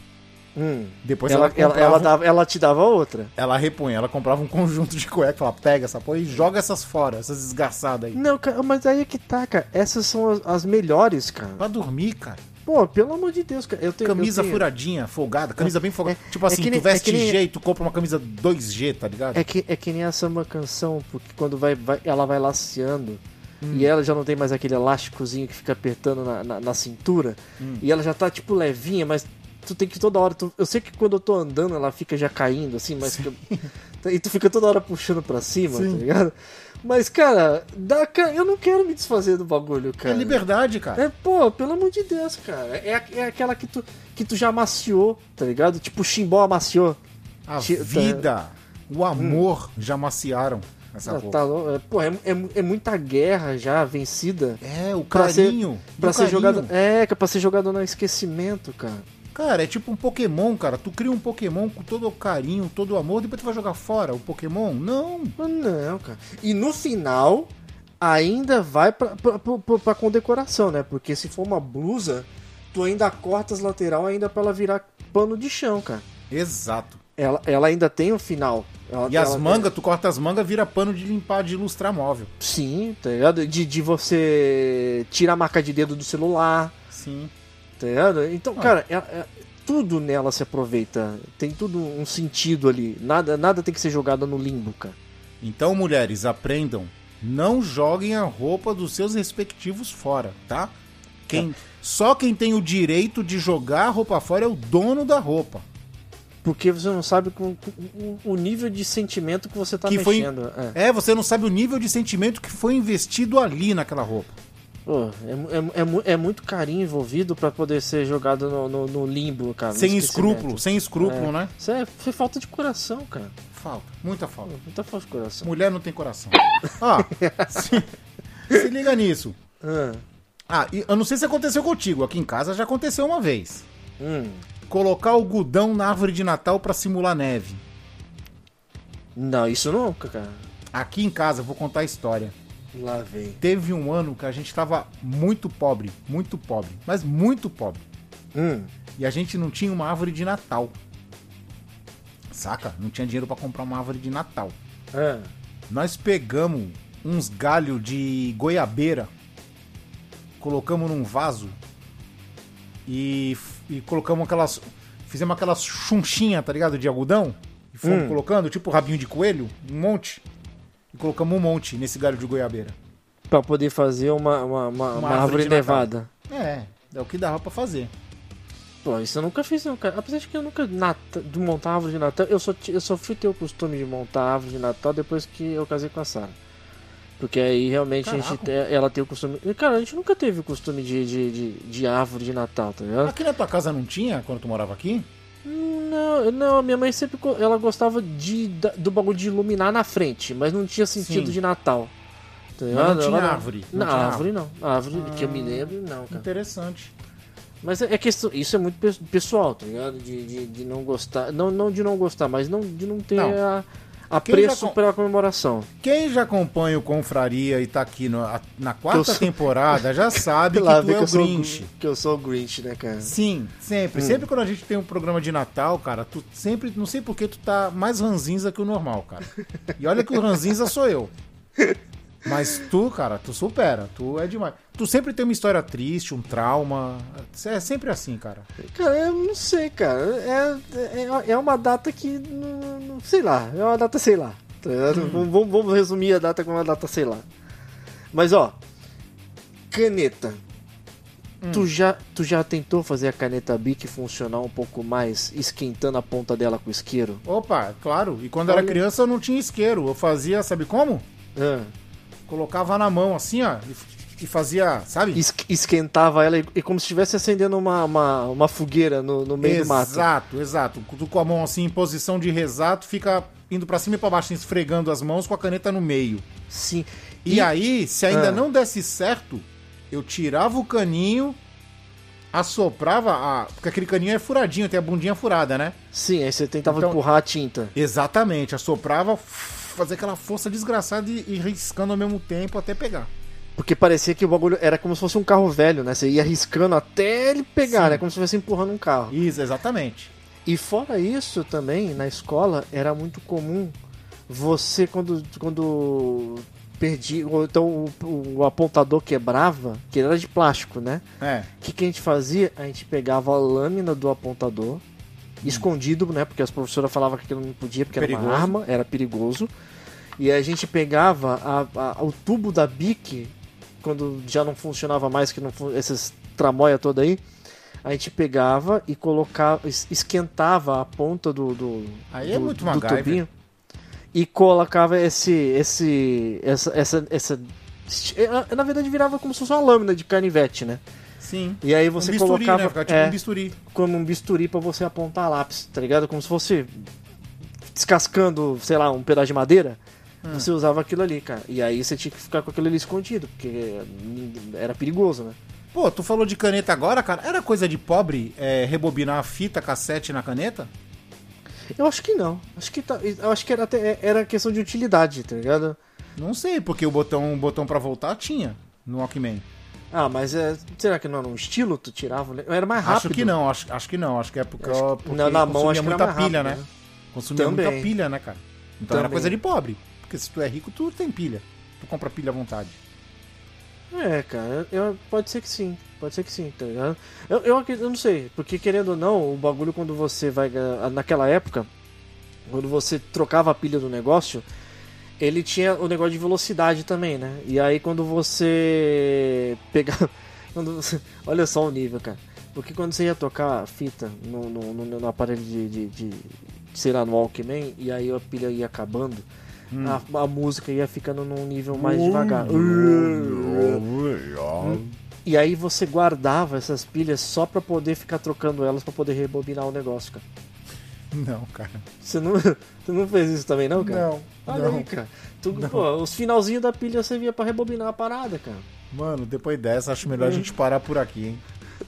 Hum. Depois Ela, ela, ela, comprava, ela, ela, dava- ela te dava outra. repunha, ela comprava um conjunto de cueca, falava, pega essa porra e joga essas fora, essas desgraçadas aí. Não, cara, mas aí é que tá, cara. Essas são as, as melhores, cara. Pra dormir, cara. Pô, pelo amor de Deus, cara. Eu tenho, Camisa eu tenho... furadinha, folgada, camisa bem folgada. é- tipo é assim, que nem- tu veste é nem- G e tu compra uma camisa 2G, tá ligado? É que, é que nem essa uma canção, porque quando vai, vai- ela vai laceando Hum. e ela já não tem mais aquele elásticozinho que fica apertando na, na, na cintura Hum. e ela já tá tipo levinha, mas tu tem que toda hora. Tu, eu sei que quando eu tô andando ela fica já caindo assim, mas. e tu fica toda hora puxando pra cima, Sim. tá ligado? Mas, cara, dá, eu não quero me desfazer do bagulho, É cara. liberdade, cara. É, pô, pelo amor de Deus, cara. É, é aquela que tu, que tu já amaciou, tá ligado? Tipo o chimbó amaciou. A tá- vida, o amor já maciaram essa Ah, tá, é, pô, é, é, é muita guerra já vencida. É, o Pra ser- carinho. Pra ser carinho. jogado. É, é pra ser jogado no esquecimento, cara. Cara, é tipo um Pokémon, cara. Tu cria um Pokémon com todo o carinho, todo o amor, depois tu vai jogar fora o Pokémon? Não. Não, cara. E no final, ainda vai pra, pra, pra, pra condecoração, né? Porque se for uma blusa, tu ainda corta as lateral ainda pra ela virar pano de chão, cara. Exato. Ela, ela ainda tem um final. Ela- E as mangas, tu corta as mangas, vira pano de limpar, de ilustrar móvel. Sim, tá ligado? De, de você tirar a marca de dedo do celular, Sim. Tá ligado? Então, Ah. cara, é- é- tudo nela se aproveita. Tem tudo um sentido ali. Nada, nada tem que ser jogado no limbo, cara. Então, mulheres, aprendam. Não joguem a roupa dos seus respectivos fora, tá? Quem, Só quem tem o direito de jogar a roupa fora é o dono da roupa. Porque você não sabe com, com- o nível de sentimento que você tá Que foi- mexendo. É. É, você não sabe o nível de sentimento que foi investido ali naquela roupa. Pô, é, é, é, é muito carinho envolvido pra poder ser jogado no, no- no limbo, cara. sem escrúpulo, sem escrúpulo, É. né? Isso é, foi falta de coração, cara. Falta, muita falta. Muita falta de coração. Mulher não tem coração. Ó, se, se liga nisso. Ah, Ah, e eu não sei se aconteceu contigo. Aqui em casa já aconteceu uma vez. hum. Colocar algodão na árvore de Natal pra simular neve. Não, isso nunca, cara. Aqui em casa, vou contar a história. Lá vem. Teve um ano que a gente tava muito pobre, muito pobre, mas muito pobre. Hum. E a gente não tinha uma árvore de Natal. Saca? Não tinha dinheiro pra comprar uma árvore de Natal. Nós pegamos uns galhos de goiabeira, colocamos num vaso e, e colocamos aquelas. Fizemos aquelas chunchinhas, tá ligado? De algodão. E fomos Hum. colocando, tipo rabinho de coelho, um monte. E colocamos um monte nesse galho de goiabeira. Pra poder fazer uma, uma, uma, uma árvore árvore nevada. É, é o que dava pra fazer. Pô, isso eu nunca fiz, não, cara. Apesar de que eu nunca nata, de montar árvore de Natal, eu só, eu só fui ter o costume de montar árvore de Natal depois que eu casei com a Sara. Porque aí realmente a gente Caraca. te- ela tem o costume. Cara, a gente nunca teve o costume de, de, de, de árvore de Natal, tá ligado? Aqui na tua casa não tinha quando tu morava aqui? Não, não, minha mãe sempre ela gostava de, do bagulho de iluminar na frente, mas não tinha sentido Sim. de Natal. Tá ligado? não tinha Ela árvore, não Não, tinha árvore não. Árvore que eu me lembro, não, cara. Interessante. Mas é é questão, isso é muito pe- pessoal, tá ligado? De, de, de não gostar, não, não de não gostar, mas não, de não ter Não. a, a Quem preço com- pela comemoração. Quem já acompanha o Confraria e tá aqui no- a- na quarta sou- temporada já sabe que tu é que o eu, sou, o Grinch. Gr- que eu sou o Grinch, né, cara? Sim, sempre. Hum. Sempre quando a gente tem um programa de Natal, cara, tu sempre, não sei por que tu tá mais ranzinza que o normal, cara. E olha que o ranzinza sou eu. Mas tu, cara, tu supera, tu é demais. Tu sempre tem uma história triste, um trauma. É sempre assim, cara. Cara, eu não sei, cara. É, é, é uma data que. Não, não- sei lá, é uma data, sei lá. tá? Hum. Vamos, vamos- resumir a data com uma data, sei lá. Mas ó, caneta. Hum. Tu, já, tu já tentou fazer a caneta Bic funcionar um pouco mais, esquentando a ponta dela com isqueiro? Opa, claro. E quando eu era Olha. criança eu não tinha isqueiro. Eu fazia, sabe como? Ah, Colocava na mão assim, ó, e, e fazia, sabe? es- esquentava ela e, e como se estivesse acendendo uma, uma, uma fogueira no, no meio do mato. Exato, exato. Tu com a mão assim em posição de rezar, tu fica indo pra cima e pra baixo, esfregando as mãos com a caneta no meio. Sim. E, aí, se ainda Ah. não desse certo, eu tirava o caninho, assoprava a. Porque aquele caninho é furadinho, tem a bundinha furada, né? Sim, aí você tentava Então- empurrar a tinta. Exatamente, assoprava, fazer aquela força desgraçada e, e riscando ao mesmo tempo até pegar. Porque parecia que o bagulho era como se fosse um carro velho, né? Você ia arriscando até ele pegar, Sim. né? Como se estivesse empurrando um carro. Isso, exatamente. E fora isso também, na escola, era muito comum você, quando, quando perdia, ou então o, o apontador quebrava, que era de plástico, né? É. O que, que a gente fazia? A gente pegava a lâmina do apontador, escondido, né? Porque as professoras falavam que aquilo não podia, porque era. Perigoso. uma arma, era perigoso. E a gente pegava a- a- o tubo da bic, quando já não funcionava mais, que não esses tramóia toda aí, a gente pegava e colocava, es- esquentava a ponta do, do, Aí é do, muito do tubinho e colocava esse, esse, essa, essa, essa, na verdade virava como se fosse uma lâmina de canivete, né? Sim. E aí você um bisturi, colocava né? Tipo é, um bisturi. como um bisturi pra você apontar lápis, tá ligado? Como se fosse descascando, sei lá, um pedaço de madeira. Hum. Você usava aquilo ali, cara. E aí você tinha que ficar com aquilo ali escondido, porque era perigoso, né? Pô, tu falou de caneta agora, cara. Era coisa de pobre é, rebobinar a fita cassete na caneta? Eu acho que não. Acho que tá, eu acho que era até era questão de utilidade, tá ligado? Não sei, porque o botão, o botão para voltar tinha no Walkman. Ah, mas é, será que não era um estilo? Tu tirava, le- era mais rápido. Acho que não, acho, acho que não. Acho que é porque, Acho que- porque na- na mão consumia acho era muita pilha, né? né? Consumia muita Também. pilha, né, cara? Então era Também. coisa de pobre. Porque se tu é rico, tu tem pilha. Tu compra pilha à vontade. É, cara, eu, pode ser que sim. Pode ser que sim, tá ligado? Eu, eu, eu não sei, porque querendo ou não, o bagulho quando você vai. ga- Naquela época, quando você trocava a pilha do negócio, ele tinha o negócio de velocidade também, né? E aí quando você pegava. Quando você, olha só o nível, cara. Porque quando você ia tocar a fita no, no, no- no aparelho de, de, de- sei lá, no Walkman, e aí a pilha ia acabando, a, a música ia ficando num nível mais devagar. E aí você guardava essas pilhas só pra poder ficar trocando elas pra poder rebobinar o negócio, cara. Não, cara. Você não, você não fez isso também, não, cara? Não, Olha não. aí, cara. Tu, pô, os finalzinhos da pilha você via pra rebobinar a parada, cara. Mano, depois dessa, acho melhor a gente parar por aqui, hein?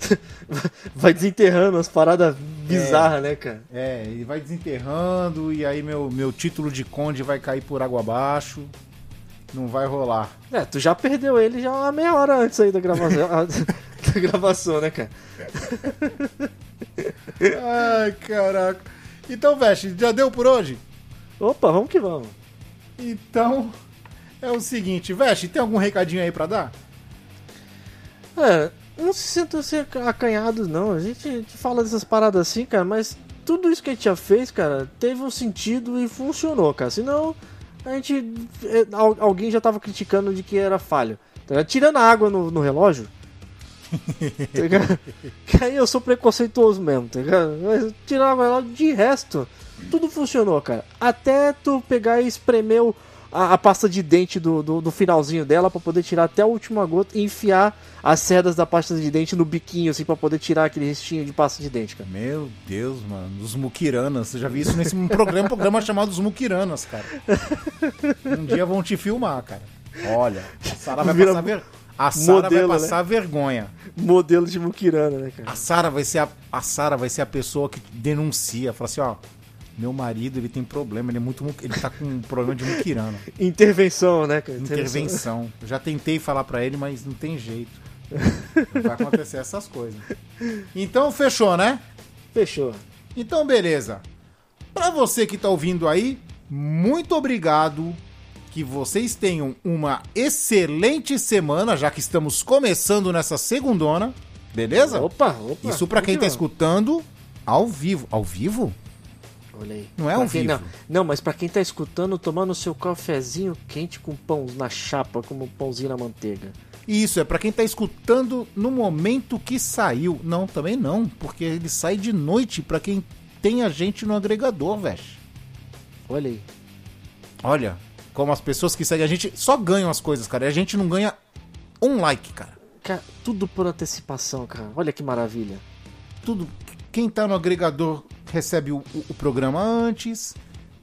Vai desenterrando as paradas bizarras, né, cara? É, ele vai desenterrando e aí meu, meu título de conde vai cair por água abaixo. Não vai rolar. É, tu já perdeu ele já uma meia hora antes aí da gravação, da gravação né, cara? Ai, caraca. Então, Veste, já deu por hoje? Opa, vamos que vamos. Então, é o seguinte, Veste, tem algum recadinho aí pra dar? É, não se sinta assim acanhados, não. A gente, a gente fala dessas paradas assim, cara, mas tudo isso que a gente já fez, cara, teve um sentido e funcionou, cara. Senão, a gente. é, al- Alguém já tava criticando de que era falha. Tá? Tirando a água no, no relógio. tá ligado? Que aí eu sou preconceituoso mesmo, tá ligado? Mas tirando a água no relógio, de resto, tudo funcionou, cara. Até tu pegar e espremer o- a, a pasta de dente do, do, do finalzinho dela pra poder tirar até a última gota e enfiar as cerdas da pasta de dente no biquinho, assim, pra poder tirar aquele restinho de pasta de dente, cara. Meu Deus, mano, os muquiranas. Eu já vi isso nesse programa, programa chamado Os Muquiranas, cara. Um dia vão te filmar, cara. Olha, a Sara vai Vira passar, ver... a Sara vai modelo, né? passar vergonha. Modelo de muquirana, né, cara? A Sara vai ser a, a Sara vai ser a pessoa que denuncia, fala assim, ó, meu marido, ele tem problema, ele é muito mu- ele tá com um problema de muquirana. Intervenção, né, cara? Intervenção. Eu já tentei falar pra ele, mas não tem jeito. Vai acontecer essas coisas. Então fechou, né? Fechou. Então, beleza. Pra você que tá ouvindo aí, muito obrigado. Que vocês tenham uma excelente semana, já que estamos começando nessa segundona. Beleza? Opa, opa. Isso pra quem tá escutando ao vivo. Ao vivo? aí. Não é Pra ao quem- vivo. Não, não, mas pra quem tá escutando, tomando seu cafezinho quente com pão na chapa, como um pãozinho na manteiga. Isso, é pra quem tá escutando no momento que saiu. Não, também não, porque ele sai de noite pra quem tem a gente no agregador, velho. Olha aí. Olha, como as pessoas que seguem a gente só ganham as coisas, cara. E a gente não ganha um like, cara. Cara, tudo por antecipação, cara. Olha que maravilha. Tudo. Quem tá no agregador recebe o, o- o programa antes.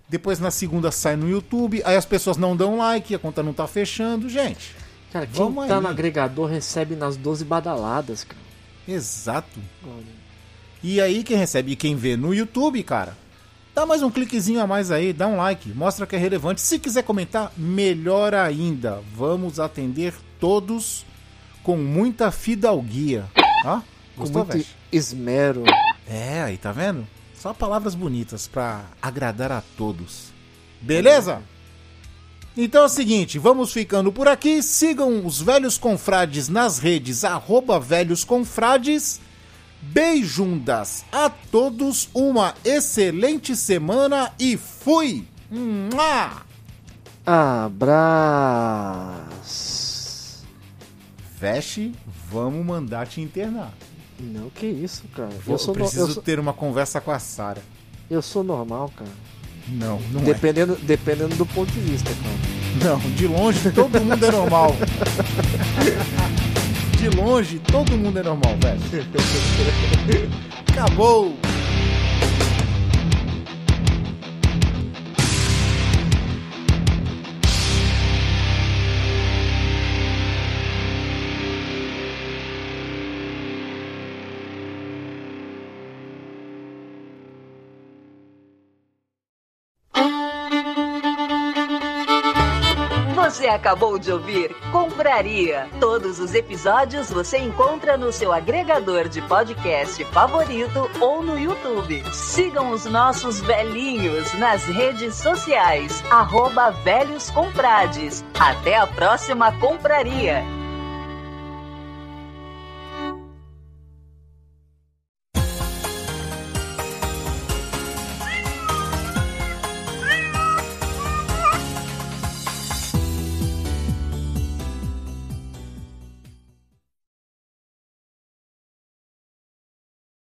Depois na segunda sai no YouTube. Aí as pessoas não dão like, a conta não tá fechando. Gente, Cara, quem Vamos tá aí. no agregador recebe nas 12 badaladas, cara. exato. Olha. E aí quem recebe e quem vê no YouTube, cara, dá mais um cliquezinho a mais aí, dá um like, mostra que é relevante. Se quiser comentar, melhor ainda. Vamos atender todos com muita fidalguia. Com muito esmero. É, aí tá vendo? Só palavras bonitas pra agradar a todos. Beleza? Então é o seguinte, vamos ficando por aqui. Sigam os Velhos Confrades nas redes, arroba Velhos Confrades. Beijundas a todos, uma excelente semana e fui! Mua! Abraço. Veste, vamos mandar te internar. Não, que isso, cara. Eu, Eu sou, no- preciso eu, sou, ter uma conversa com a Sara. eu sou normal, cara. Não, não é. Dependendo, dependendo do ponto de vista, cara. Não, de longe todo mundo é normal. De longe todo mundo é normal, velho. Acabou! Acabou de ouvir Compraria. Todos os episódios você encontra no seu agregador de podcast favorito ou no YouTube. Sigam os nossos velhinhos nas redes sociais, arroba. Até a próxima Compraria.